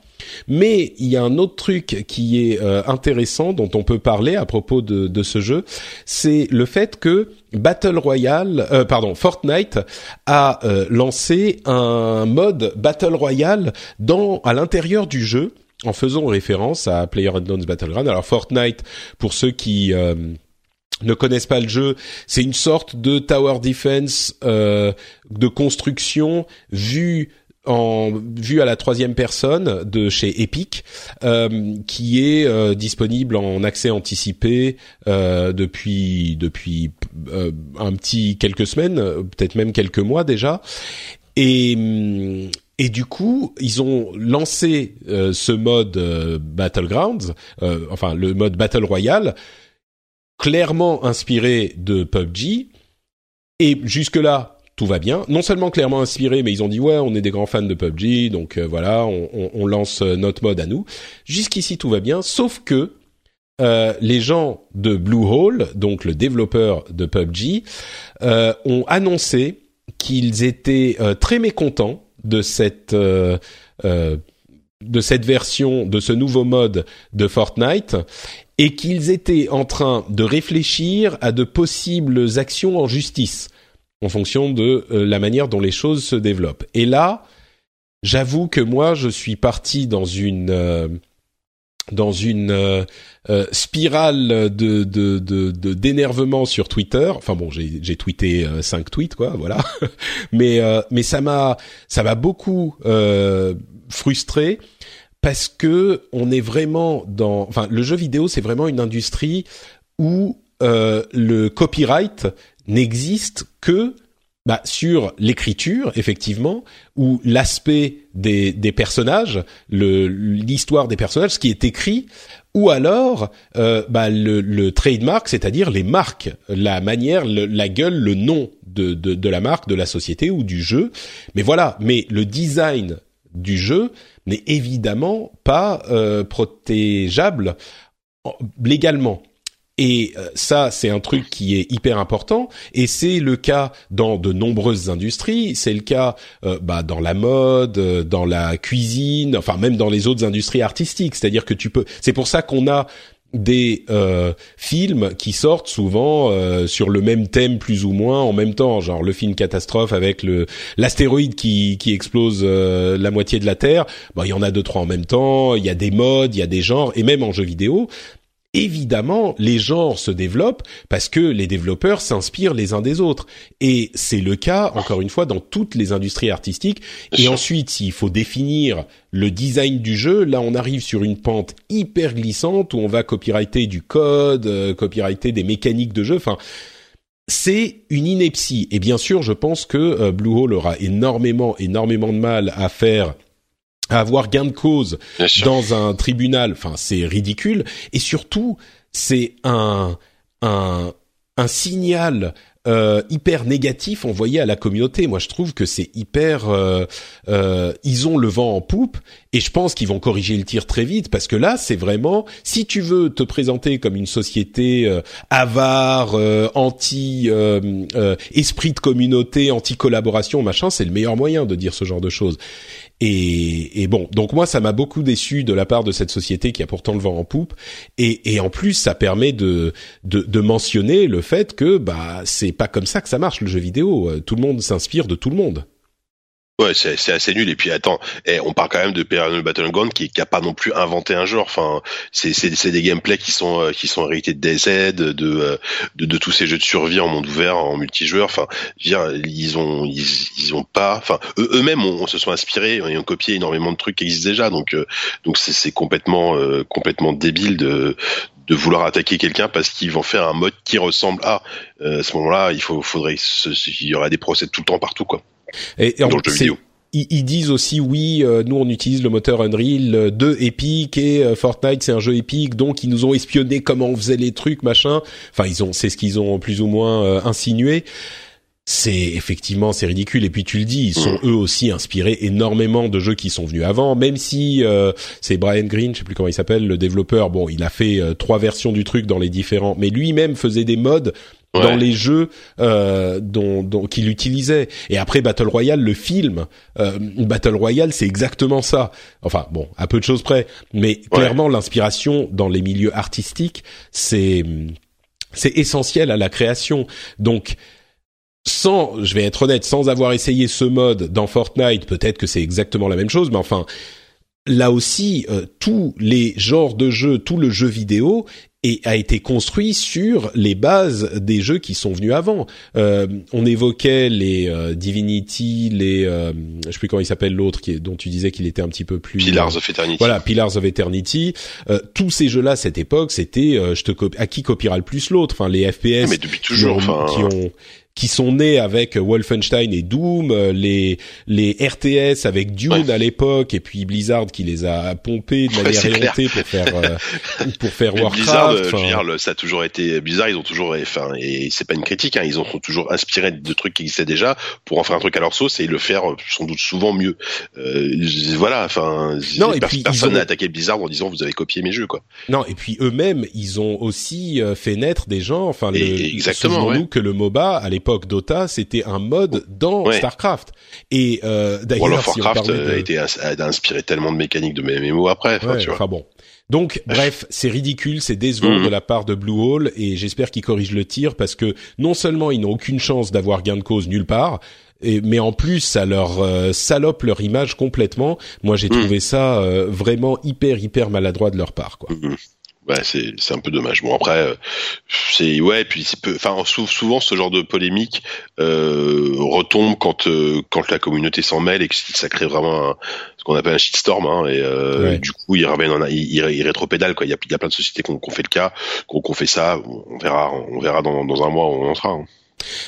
Mais il y a un autre truc qui est euh, intéressant dont on peut parler à propos de, de ce jeu, c'est le fait que Battle Royale, euh, pardon, Fortnite a euh, lancé un mode Battle Royale dans à l'intérieur du jeu en faisant référence à PlayerUnknown's Battleground. Alors Fortnite, pour ceux qui euh, ne connaissent pas le jeu, c'est une sorte de tower defense euh, de construction vue en vue à la troisième personne de chez Epic, euh, qui est euh, disponible en accès anticipé euh, depuis depuis euh, un petit quelques semaines, peut-être même quelques mois déjà, et hum, et du coup, ils ont lancé euh, ce mode euh, Battlegrounds, enfin le mode Battle Royale, clairement inspiré de PUBG. Et jusque-là, tout va bien. Non seulement clairement inspiré, mais ils ont dit ouais, on est des grands fans de PUBG, donc euh, voilà, on, lance euh, notre mode à nous. Jusqu'ici, tout va bien, sauf que euh, les gens de Bluehole, donc le développeur de PUBG, ont annoncé qu'ils étaient très mécontents de cette de cette version de ce nouveau mode de Fortnite et qu'ils étaient en train de réfléchir à de possibles actions en justice en fonction de euh, la manière dont les choses se développent. Et là, j'avoue que moi, je suis parti dans une euh, dans une euh, spirale de d'énervement sur Twitter. Enfin bon, j'ai tweeté cinq tweets quoi, voilà. mais mais ça m'a ça m'a beaucoup frustré parce que on est vraiment dans enfin le jeu vidéo c'est vraiment une industrie où le copyright n'existe que bah, sur l'écriture, effectivement, ou l'aspect des, personnages, l'histoire des personnages, ce qui est écrit, ou alors euh, bah, le, trademark, c'est-à-dire les marques, la manière, la gueule, le nom de, de, la marque, de la société ou du jeu. Mais voilà, mais le design du jeu n'est évidemment pas euh, protégeable en- légalement. Et euh, ça, c'est un truc qui est hyper important, et c'est le cas dans de nombreuses industries. C'est le cas euh, bah, dans la mode, euh, dans la cuisine, enfin même dans les autres industries artistiques. C'est-à-dire que tu peux. C'est pour ça qu'on a des euh, films qui sortent souvent euh, sur le même thème plus ou moins en même temps, genre le film catastrophe avec le l'astéroïde qui qui explose euh, la moitié de la Terre. Bon, il y en a deux trois en même temps. Il y a des modes, il y a des genres, et même en jeu vidéo. Évidemment, les genres se développent parce que les développeurs s'inspirent les uns des autres. Et c'est le cas, encore une fois, dans toutes les industries artistiques. Et ensuite, s'il faut définir le design du jeu, là, on arrive sur une pente hyper glissante où on va copyrighter du code, euh, copyrighter des mécaniques de jeu. Enfin, c'est une ineptie. Et bien sûr, je pense que euh, Bluehole aura énormément, énormément de mal à faire à avoir gain de cause dans un tribunal. Enfin, c'est ridicule. Et surtout, c'est un un un signal euh, hyper négatif envoyé à la communauté. Moi, je trouve que c'est hyper. euh, euh, ils ont le vent en poupe et je pense qu'ils vont corriger le tir très vite parce que là, c'est vraiment si tu veux te présenter comme une société euh, avare, euh, anti euh, euh, esprit de communauté, anti collaboration, machin, c'est le meilleur moyen de dire ce genre de choses. Et, et bon, donc moi ça m'a beaucoup déçu de la part de cette société qui a pourtant le vent en poupe. Et, et en plus ça permet de, de, de mentionner le fait que bah c'est pas comme ça que ça marche le jeu vidéo. Euh, Tout le monde s'inspire de tout le monde. Ouais, c'est assez nul. Et puis attends, eh, on parle quand même de Pyramid Battleground qui, qui a pas non plus inventé un genre. Enfin, c'est des gameplays qui sont euh, qui sont hérités de DZ, de, euh, de de tous ces jeux de survie en monde ouvert, en multijoueur. Enfin, dire, ils ont ils, ils ont pas. Enfin, eux- eux-mêmes on, se sont inspirés et ont copié énormément de trucs qui existent déjà. Donc euh, donc c'est complètement euh, complètement débile de de vouloir attaquer quelqu'un parce qu'ils vont faire un mode qui ressemble à. Euh, à ce moment-là, il faut faudrait il y aurait des procès tout le temps partout quoi. Et, et en- Dans le jeu c'est- vidéo. Ils, disent aussi oui, euh, nous on utilise le moteur Unreal de Epic et euh, Fortnite c'est un jeu Epic, donc ils nous ont espionné comment on faisait les trucs machin. Enfin ils ont, c'est ce qu'ils ont plus ou moins euh, insinué. C'est effectivement c'est ridicule et puis tu le dis ils sont eux aussi inspirés énormément de jeux qui sont venus avant même si euh, c'est Brian Green je sais plus comment il s'appelle le développeur bon il a fait euh, trois versions du truc dans les différents mais lui-même faisait des modes Ouais. dans les jeux euh, dont, dont qu'il utilisait. Et après Battle Royale le film euh, Battle Royale c'est exactement ça. Enfin bon à peu de choses près. Mais clairement l'inspiration dans les milieux artistiques c'est c'est essentiel à la création. Donc sans, je vais être honnête, sans avoir essayé ce mode dans Fortnite, peut-être que c'est exactement la même chose, mais enfin, là aussi, euh, tous les genres de jeux, tout le jeu vidéo et a été construit sur les bases des jeux qui sont venus avant. Euh, on évoquait les euh, Divinity, les, euh, je sais plus comment il s'appelle l'autre, qui est- dont tu disais qu'il était un petit peu plus Pillars of Eternity. voilà, Pillars of Eternity. Euh, tous ces jeux-là, à cette époque, c'était euh, je te copie, à qui copiera le plus l'autre? Enfin, les FPS mais depuis toujours, qui, enfin- qui ont qui sont nés avec Wolfenstein et Doom, euh, les les RTS avec Dune Ouais. à l'époque, et puis Blizzard qui les a pompés de Ouais, manière clair. éhontée pour faire euh, pour faire Warcraft. Blizzard, euh, je veux enfin, dire, le- ça a toujours été Blizzard. Ils ont toujours, enfin, et c'est pas une critique. Hein, ils ont sont toujours inspiré de trucs qui existaient déjà pour en faire un truc à leur sauce et le faire euh, sans doute souvent mieux. Euh, voilà, enfin, Non, et pers- puis, personne ont- n'a attaqué Blizzard en disant vous avez copié mes jeux, quoi. Non, et puis eux-mêmes, ils ont aussi euh, fait naître des gens. Enfin, le, exactement, souvenons-nous ouais. que le MOBA à l'époque Dota, c'était un mode dans Ouais. Starcraft. Et euh, World d'ailleurs, of si on Warcraft parlait euh, a de... été a inspiré tellement de mécaniques de MMO après. Enfin, Ouais, tu vois. enfin bon. Donc, bref, c'est ridicule, c'est décevant Mhm. de la part de Blue Hole et j'espère qu'ils corrigent le tir parce que non seulement ils n'ont aucune chance d'avoir gain de cause nulle part, et, mais en plus ça leur euh, salope leur image complètement. Moi, j'ai Mhm. trouvé ça euh, vraiment hyper hyper maladroit de leur part, quoi. Ouais, c'est c'est un peu dommage. Bon après, euh, c'est ouais, puis c'est peu. Enfin, sou- souvent ce genre de polémique euh, retombe quand euh, quand la communauté s'en mêle et que ça crée vraiment un, ce qu'on appelle un shitstorm. Hein, et euh, Ouais. du coup, ils reviennent, en, ils, ils, rétropédalent quoi. Il y a, il y a plein de sociétés qui ont, qui ont fait le cas, ont fait ça. On verra, on verra dans, dans un mois où on en sera. hein.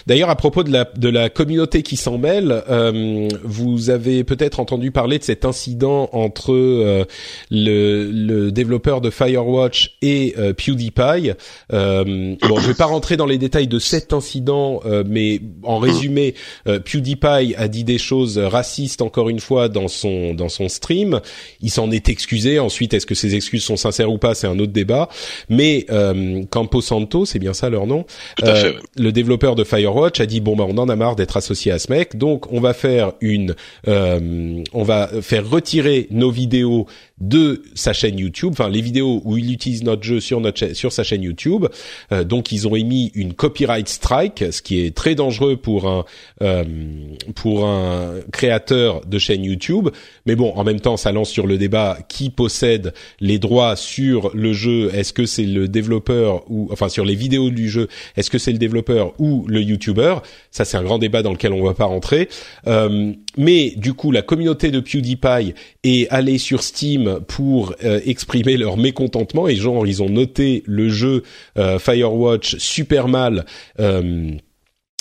D'ailleurs, à propos de la de la communauté qui s'en mêle, euh, vous avez peut-être entendu parler de cet incident entre euh, le, le développeur de Firewatch et euh, PewDiePie. Euh, bon, je vais pas rentrer dans les détails de cet incident, euh, mais en résumé, euh, PewDiePie a dit des choses racistes encore une fois dans son dans son stream. Il s'en est excusé. Ensuite, est-ce que ces excuses sont sincères ou pas, c'est un autre débat. Mais euh, Campo Santo, c'est bien ça leur nom, Tout à euh, fait. ouais. le développeur de Firewatch a dit bon bah on en a marre d'être associé à ce mec, donc on va faire une, euh, on va faire retirer nos vidéos de sa chaîne YouTube, enfin les vidéos où il utilise notre jeu sur notre sur sa chaîne YouTube. Euh, donc ils ont émis une copyright strike, ce qui est très dangereux pour un euh, pour un créateur de chaîne YouTube. Mais bon, en même temps, ça lance sur le débat qui possède les droits sur le jeu. Est-ce que c'est le développeur ou enfin sur les vidéos du jeu Est-ce que c'est le développeur ou le YouTuber Ça, c'est un grand débat dans lequel on va pas rentrer. Euh, mais du coup, la communauté de PewDiePie est allée sur Steam pour euh, exprimer leur mécontentement et genre ils ont noté le jeu euh, Firewatch super mal. Euh,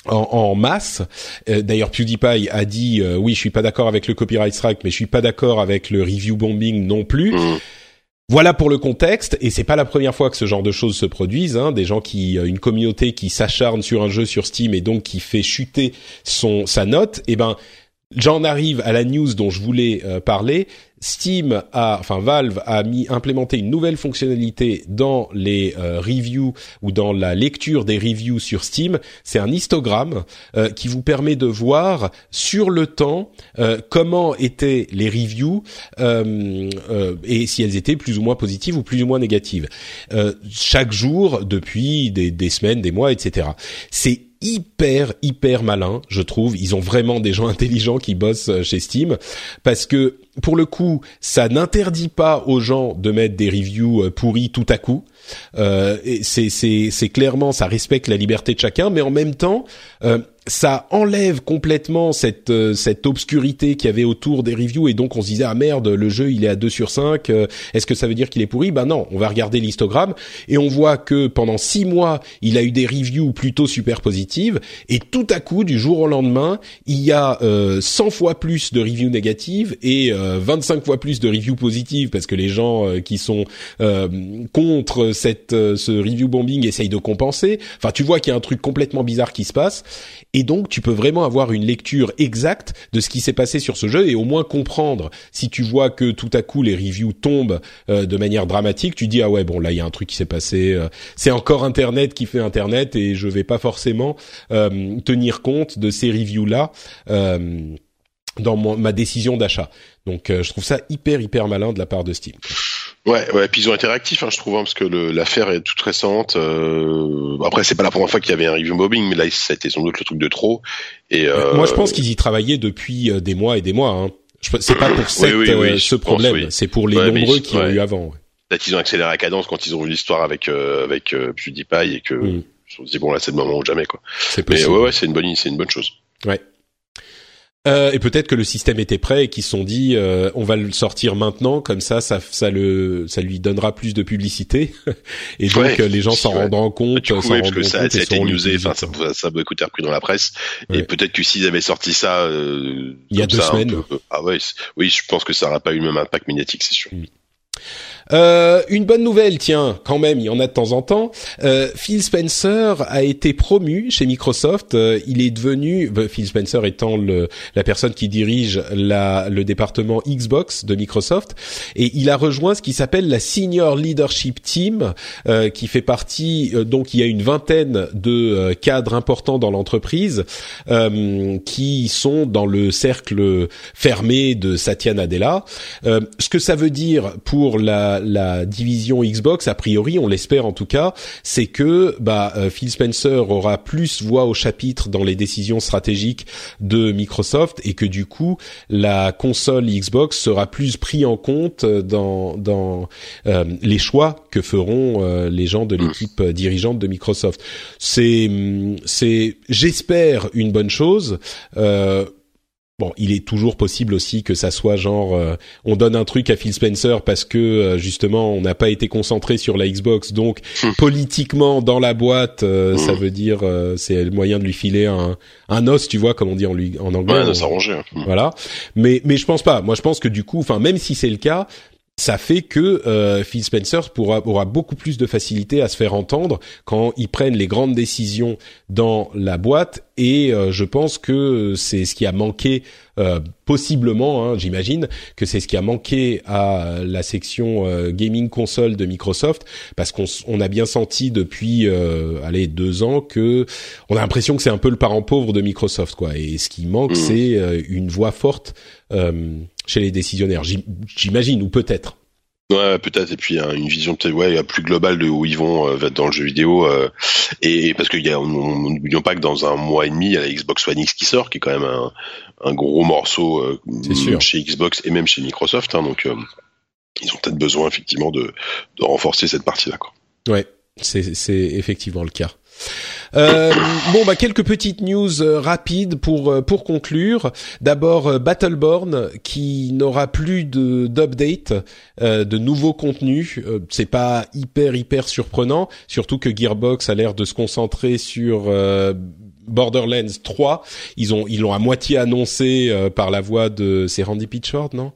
en, en masse. Euh, D'ailleurs, PewDiePie a dit euh, oui, je suis pas d'accord avec le copyright strike, mais je suis pas d'accord avec le review bombing non plus. Voilà pour le contexte, et c'est pas la première fois que ce genre de choses se produisent. Hein, des gens qui, euh, une communauté qui s'acharne sur un jeu sur Steam et donc qui fait chuter son sa note. Et ben, j'en arrive à la news dont je voulais euh, parler. Steam a, enfin Valve a mis implémenté une nouvelle fonctionnalité dans les euh, reviews ou dans la lecture des reviews sur Steam. C'est un histogramme euh, qui vous permet de voir sur le temps euh, comment étaient les reviews et si elles étaient plus ou moins positives ou plus ou moins négatives chaque jour depuis des, des semaines, des mois, etc. C'est hyper hyper malin, je trouve. Ils ont vraiment des gens intelligents qui bossent euh, chez Steam parce que pour le coup, ça n'interdit pas aux gens de mettre des reviews euh, pourris tout à coup. Euh, c'est c'est clairement ça respecte la liberté de chacun, mais en même temps, euh, ça enlève complètement cette euh, cette obscurité qu'il y avait autour des reviews et donc on se disait ah merde le jeu il est à 2 sur 5 euh, est-ce que ça veut dire qu'il est pourri? Ben non on va regarder l'histogramme et on voit que pendant six mois il a eu des reviews plutôt super positives et tout à coup du jour au lendemain il y a euh, 100 fois plus de reviews négatives et 25 fois plus de reviews positives parce que les gens qui sont contre cette ce review bombing essayent de compenser. Enfin tu vois qu'il y a un truc complètement bizarre qui se passe et donc tu peux vraiment avoir une lecture exacte de ce qui s'est passé sur ce jeu et au moins comprendre si tu vois que tout à coup les reviews tombent euh, de manière dramatique, tu dis ah ouais bon là il y a un truc qui s'est passé, euh, c'est encore Internet qui fait Internet et je vais pas forcément euh, tenir compte de ces reviews là dans ma décision d'achat. Donc je trouve ça hyper hyper malin de la part de Steam. Ouais, ouais, puis ils ont été réactifs, hein, je trouve, hein, parce que l'affaire est toute récente. Euh... Après, c'est pas la première fois qu'il y avait un review mobbing, mais là, ça a été sans doute le truc de trop. Et euh... moi, je pense qu'ils y travaillaient depuis euh, des mois et des mois. Hein. C'est pas pour cette, oui, oui, euh, ce problème, c'est pour les nombreux qui ont eu avant. Peut-être qu'ils ont accéléré la cadence quand ils ont eu l'histoire avec euh, avec euh, PewDiePie et que mm. je me dit bon là c'est le moment ou jamais quoi. Mais ouais, ouais c'est une bonne c'est une bonne chose. Ouais. Euh, et peut-être que le système était prêt et qu'ils se sont dit euh, on va le sortir maintenant comme ça ça ça le ça lui donnera plus de publicité. Et donc les gens s'en rendront compte coup, oui, parce que ça, ça a été newsé enfin ça, ça, a beaucoup été repris dans la presse. Ouais. et peut-être que s'ils avaient sorti ça euh, il y a deux semaines. peu, ah ouais oui je pense que ça n'aura pas eu le même impact médiatique c'est sûr. Mm. Euh, une bonne nouvelle, tiens, quand même, il y en a de temps en temps. Euh, Phil Spencer a été promu chez Microsoft. Euh, il est devenu, bah, Phil Spencer étant le, la personne qui dirige la, le département Xbox de Microsoft, et il a rejoint ce qui s'appelle la Senior Leadership Team, euh, qui fait partie, euh, donc il y a une vingtaine de cadres importants dans l'entreprise qui sont dans le cercle fermé de Satya Nadella. ce que ça veut dire pour la la, division Xbox, a priori, on l'espère en tout cas, c'est que bah, euh, Phil Spencer aura plus voix au chapitre dans les décisions stratégiques de Microsoft et que du coup la console Xbox sera plus pris en compte dans, dans euh, les choix que feront euh, les gens de l'équipe dirigeante de Microsoft. C'est c'est j'espère une bonne chose. Bon, il est toujours possible aussi que ça soit genre euh, on donne un truc à Phil Spencer parce que euh, justement on n'a pas été concentré sur la Xbox, donc hmm. politiquement dans la boîte, euh, hmm. ça veut dire c'est le moyen de lui filer un, un os, tu vois, comme on dit en, lui, en anglais. Ouais, de s'arranger. Hmm. Voilà, mais mais je pense pas. Moi, je pense que du coup, enfin même si c'est le cas, ça fait que euh, Phil Spencer pourra, aura beaucoup plus de facilité à se faire entendre quand ils prennent les grandes décisions dans la boîte et euh, je pense que c'est ce qui a manqué euh, possiblement, hein, j'imagine que c'est ce qui a manqué à la section euh, gaming console de Microsoft parce qu'on on a bien senti depuis euh, allez deux ans que on a l'impression que c'est un peu le parent pauvre de Microsoft quoi et ce qui manque mmh. c'est une voix forte chez les décisionnaires, j'imagine, ou peut-être. Ouais, peut-être. Et puis hein, une vision peut-être ouais plus globale de où ils vont euh, dans le jeu vidéo. Euh, et, parce que y a, n'oublions pas que dans un mois et demi, il y a la Xbox One X qui sort, qui est quand même un, un gros morceau euh, chez Xbox et même chez Microsoft. Hein, donc ils ont peut-être besoin effectivement de, de renforcer cette partie-là. Quoi. Ouais, c'est, c'est effectivement le cas. Euh, bon, bah quelques petites news euh, rapides pour euh, pour conclure. D'abord, euh, Battleborn qui n'aura plus de d'update, de nouveaux contenus. c'est pas hyper hyper surprenant, surtout que Gearbox a l'air de se concentrer sur Borderlands 3. Ils ont ils l'ont à moitié annoncé par la voix de c'est Randy Pitchford, non?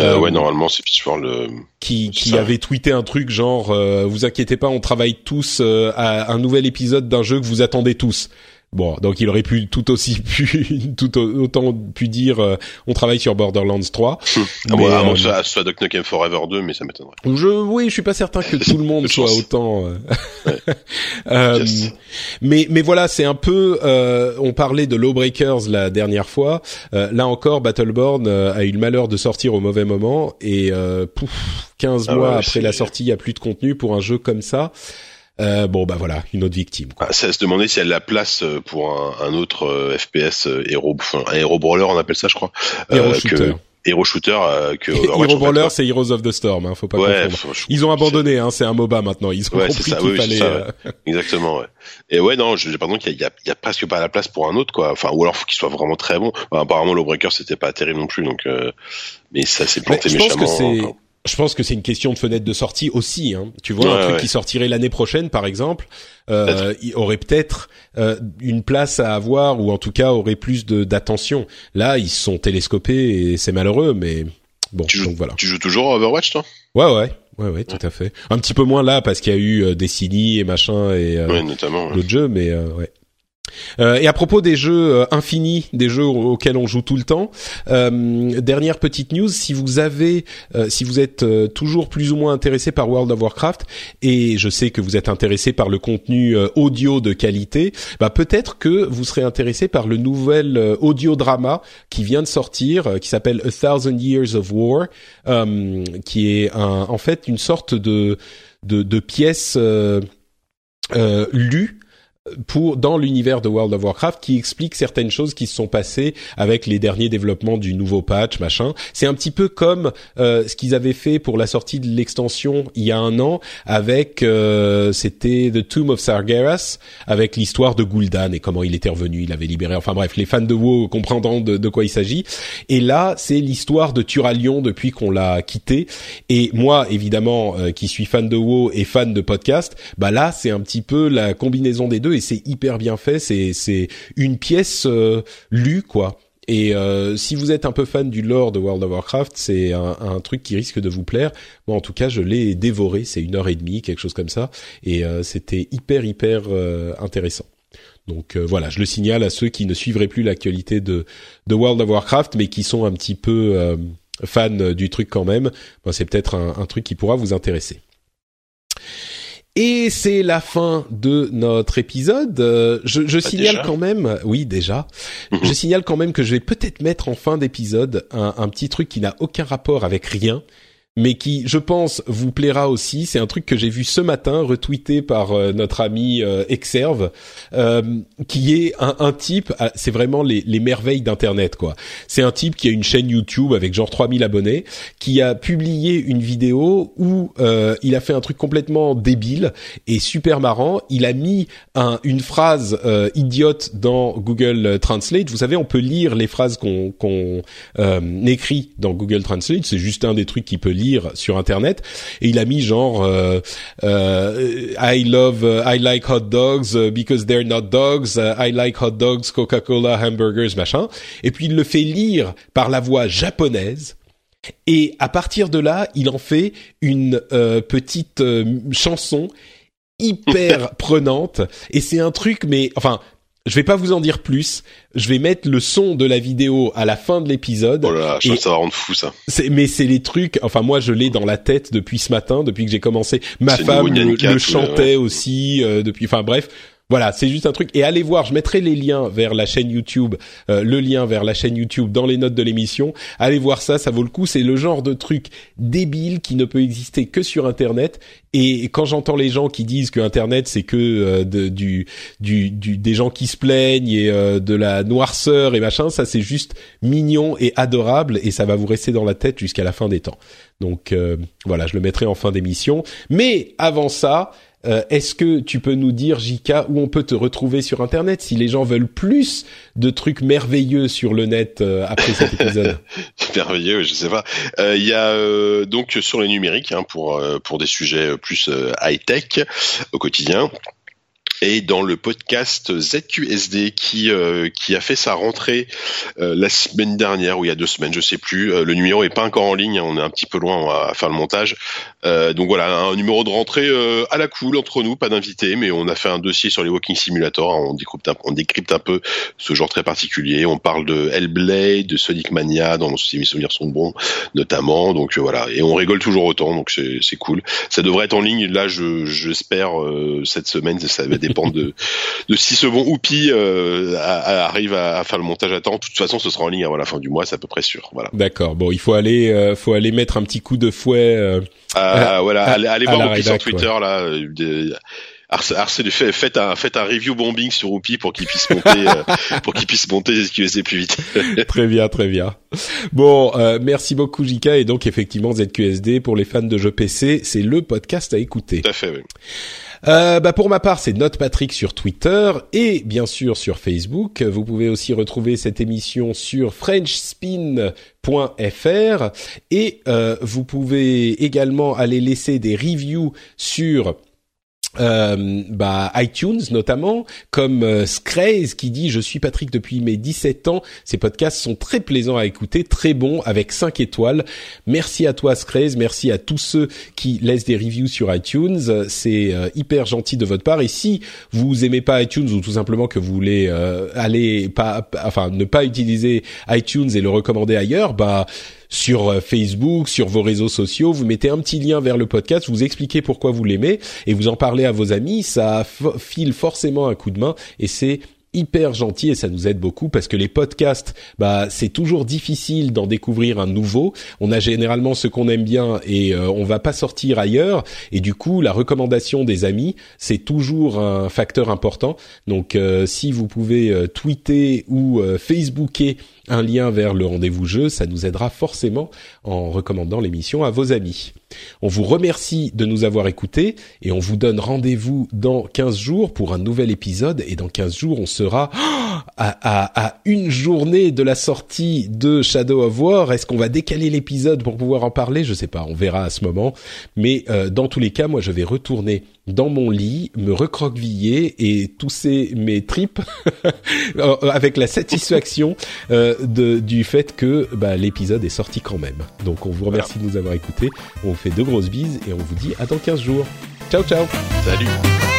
Euh, ouais, normalement c'est Pitchford le qui qui avait tweeté un truc genre euh, vous inquiétez pas, on travaille tous euh, à un nouvel épisode d'un jeu que vous attendez tous. Bon, donc il aurait pu tout aussi pu tout autant pu dire euh, on travaille sur Borderlands 3. Hum. Ah, mais, à moins que euh, soit Duck Nukem Forever 2, mais ça m'étonnerait. Je oui, je suis pas certain que tout le monde soit autant. Euh, euh Mais mais voilà, c'est un peu. on parlait de Lawbreakers la dernière fois. là encore, Battleborn a eu le malheur de sortir au mauvais moment et pouf, 15 ah mois après la sortie, il y a plus de contenu pour un jeu comme ça. Euh, bon bah voilà, une autre victime. Quoi. Ah, ça se demandait si elle a la place euh, pour un, un autre euh, FPS héros, enfin, un héros brawler on appelle ça je crois. Héros shooter. Hero Shooter que Hero Brawler c'est Heroes of the Storm hein, faut pas ouais, confondre. Ils ont abandonné hein, c'est un MOBA maintenant ils ont ouais, compris qu'il fallait exactement ouais. et ouais non je pardon qu'il y a, y a, presque pas la place pour un autre quoi enfin ou alors faut qu'il soit vraiment très bon enfin, apparemment Lawbreaker c'était pas terrible non plus donc mais ça s'est planté mais je méchamment pense que c'est je pense que c'est une question de fenêtre de sortie aussi. Hein. Tu vois, un truc qui sortirait l'année prochaine, par exemple, euh, il aurait peut-être euh, une place à avoir, ou en tout cas aurait plus de d'attention. Là, ils sont télescopés et c'est malheureux, mais bon. Tu joues, donc voilà. Tu joues toujours à Overwatch, toi? Ouais, ouais. Ouais, ouais, tout à fait. Un petit peu moins là parce qu'il y a eu euh, Destiny et machin et euh, notamment d'autres jeux, mais euh, ouais. Euh, et à propos des jeux euh, infinis, des jeux auxquels on joue tout le temps, euh, dernière petite news, si vous avez, euh, si vous êtes toujours plus ou moins intéressé par World of Warcraft, et je sais que vous êtes intéressé par le contenu audio de qualité, bah peut-être que vous serez intéressé par le nouvel audio drama qui vient de sortir, qui s'appelle A Thousand Years of War, qui est un, en fait une sorte de de, de pièce euh, lue pour dans l'univers de World of Warcraft qui explique certaines choses qui se sont passées avec les derniers développements du nouveau patch machin. C'est un petit peu comme euh, ce qu'ils avaient fait pour la sortie de l'extension il y a un an avec euh, c'était The Tomb of Sargeras avec l'histoire de Gul'dan et comment il était revenu, il avait libéré. Enfin bref, les fans de WoW comprendront de, quoi il s'agit. Et là, c'est l'histoire de Turalion depuis qu'on l'a quitté. Et moi, évidemment, euh, qui suis fan de WoW et fan de podcast, bah là, c'est un petit peu la combinaison des deux et c'est hyper bien fait. C'est c'est une pièce euh, lue quoi. Et euh, si vous êtes un peu fan du lore de World of Warcraft, c'est un, un, truc qui risque de vous plaire. Moi, en tout cas, je l'ai dévoré. C'est une heure et demie, quelque chose comme ça, et euh, c'était hyper hyper intéressant. Donc voilà, je le signale à ceux qui ne suivraient plus l'actualité de, de World of Warcraft, mais qui sont un petit peu fans du truc quand même. c'est peut-être un, un truc qui pourra vous intéresser. Et c'est la fin de notre épisode. Euh, je, je signale quand même, oui déjà, je signale quand même que je vais peut-être mettre en fin d'épisode un, un, petit truc qui n'a aucun rapport avec rien, mais qui, je pense, vous plaira aussi. C'est un truc que j'ai vu ce matin, retweeté par euh, notre ami euh, Exerve, euh, qui est un, un type, ah, c'est vraiment les, les merveilles d'Internet, quoi. C'est un type qui a une chaîne YouTube avec genre 3000 abonnés, qui a publié une vidéo où euh, il a fait un truc complètement débile et super marrant. Il a mis un, une phrase idiote dans Google Translate. Vous savez, on peut lire les phrases qu'on écrit dans Google Translate. C'est juste un des trucs qui peut lire lire sur internet. Et il a mis genre euh, euh, I love uh, I like hot dogs uh, because they're not dogs uh, I like hot dogs Coca-Cola hamburgers machin. Et puis il le fait lire par la voix japonaise. Et à partir de là, il en fait une euh, petite chanson hyper prenante. Et c'est un truc mais enfin je vais pas vous en dire plus. Je vais mettre le son de la vidéo à la fin de l'épisode. Oh là, là je ça va rendre fou ça. Mais c'est les trucs. Enfin moi je l'ai dans la tête depuis ce matin, depuis que j'ai commencé. Ma femme le, chantait aussi euh, depuis. Enfin bref, voilà, c'est juste un truc. Et allez voir, je mettrai les liens vers la chaîne YouTube, euh, le lien vers la chaîne YouTube dans les notes de l'émission. Allez voir ça, ça vaut le coup. C'est le genre de truc débile qui ne peut exister que sur Internet. Et quand j'entends les gens qui disent que Internet c'est que euh, du, des gens qui se plaignent et euh, de la noirceur et machin, ça c'est juste mignon et adorable et ça va vous rester dans la tête jusqu'à la fin des temps. Donc voilà, je le mettrai en fin d'émission. Mais avant ça, euh, est-ce que tu peux nous dire, Jika, où on peut te retrouver sur Internet si les gens veulent plus de trucs merveilleux sur le net euh, après cet épisode? Merveilleux, je sais pas. Euh, il y a donc sur les numériques hein, pour pour des sujets plus high tech au quotidien. et dans le podcast ZQSD qui euh, qui a fait sa rentrée la semaine dernière ou il y a deux semaines, je sais plus. Le numéro est pas encore en ligne, hein, on est un petit peu loin, va faire le montage. Donc voilà, un numéro de rentrée à la cool entre nous, pas d'invité, mais on a fait un dossier sur les Walking Simulator. On décrypte un, on décrypte un peu ce genre très particulier. On parle de Hellblade, de Sonic Mania, dont si mes souvenirs sont bons, notamment. Donc voilà, et on rigole toujours autant, donc c'est cool. Ça devrait être en ligne. Là, je j'espère cette semaine. Ça va dépendre de de si ce bon Oupi euh, arrive à, faire le montage à temps. De toute façon, ce sera en ligne avant la fin du mois, c'est à peu près sûr. Voilà. D'accord. Bon, il faut aller, euh, faut aller mettre un petit coup de fouet. Euh, ah, voilà, allez, voir Oupi sur Twitter là. De, faites un, faites un review bombing sur Oupi pour qu'il puisse monter, pour qu'il puisse monter ZQSD plus vite. très bien, très bien. Bon, merci beaucoup Jika et donc effectivement ZQSD pour les fans de jeux PC, c'est le podcast à écouter. Tout à fait. Oui. Euh, bah pour ma part, c'est Note Patrick sur Twitter et bien sûr sur Facebook. Vous pouvez aussi retrouver cette émission sur frenchspin.fr et euh, vous pouvez également aller laisser des reviews sur euh, bah, iTunes notamment, comme euh, qui dit je suis Patrick depuis mes 17 ans. Ces podcasts sont très plaisants à écouter, très bons avec 5 étoiles. Merci à toi Scraze, merci à tous ceux qui laissent des reviews sur iTunes. C'est euh, hyper gentil de votre part. Et si vous aimez pas iTunes ou tout simplement que vous voulez euh, aller pas, enfin ne pas utiliser iTunes et le recommander ailleurs, bah sur euh, Facebook, sur vos réseaux sociaux, vous mettez un petit lien vers le podcast, vous expliquez pourquoi vous l'aimez et vous en parlez à vos amis, ça file forcément un coup de main et c'est hyper gentil et ça nous aide beaucoup parce que les podcasts, bah c'est toujours difficile d'en découvrir un nouveau. On a généralement ce qu'on aime bien et euh, on va pas sortir ailleurs et du coup la recommandation des amis c'est toujours un facteur important. Donc euh, si vous pouvez tweeter ou Facebooker un lien vers le rendez-vous jeu, ça nous aidera forcément en recommandant l'émission à vos amis. On vous remercie de nous avoir écoutés et on vous donne rendez-vous dans 15 jours pour un nouvel épisode et dans 15 jours on sera à, une journée de la sortie de Shadow of War. Est-ce qu'on va décaler l'épisode pour pouvoir en parler? Je sais pas, on verra à ce moment. Mais euh, dans tous les cas, moi je vais retourner dans mon lit, me recroqueviller et tousser mes tripes euh, avec la satisfaction euh, du fait que bah, l'épisode est sorti quand même. Donc on vous remercie de nous avoir écoutés. On vous fait de grosses bises et on vous dit à dans 15 jours. Ciao ciao. Salut.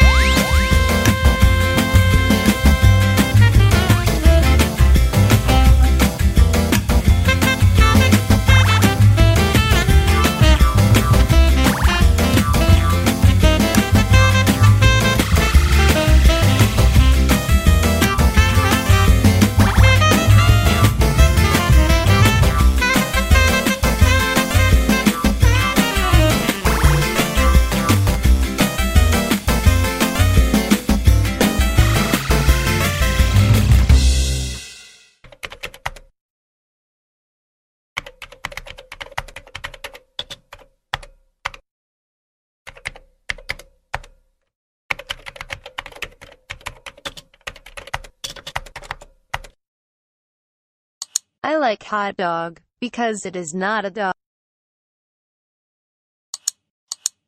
I like hot dog because it is not a dog.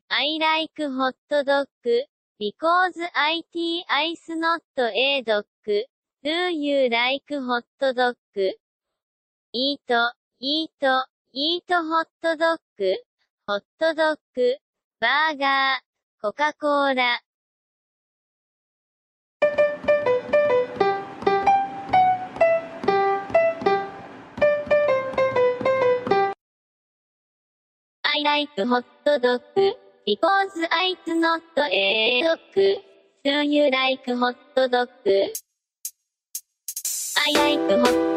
I like hot dog because it is not a dog. Do you like hot dog? Eat, eat, eat hot dog. Hot dog, burger, Coca-Cola. I like hot dog because it's not a dog. Do you like hot dog? I like hot dog.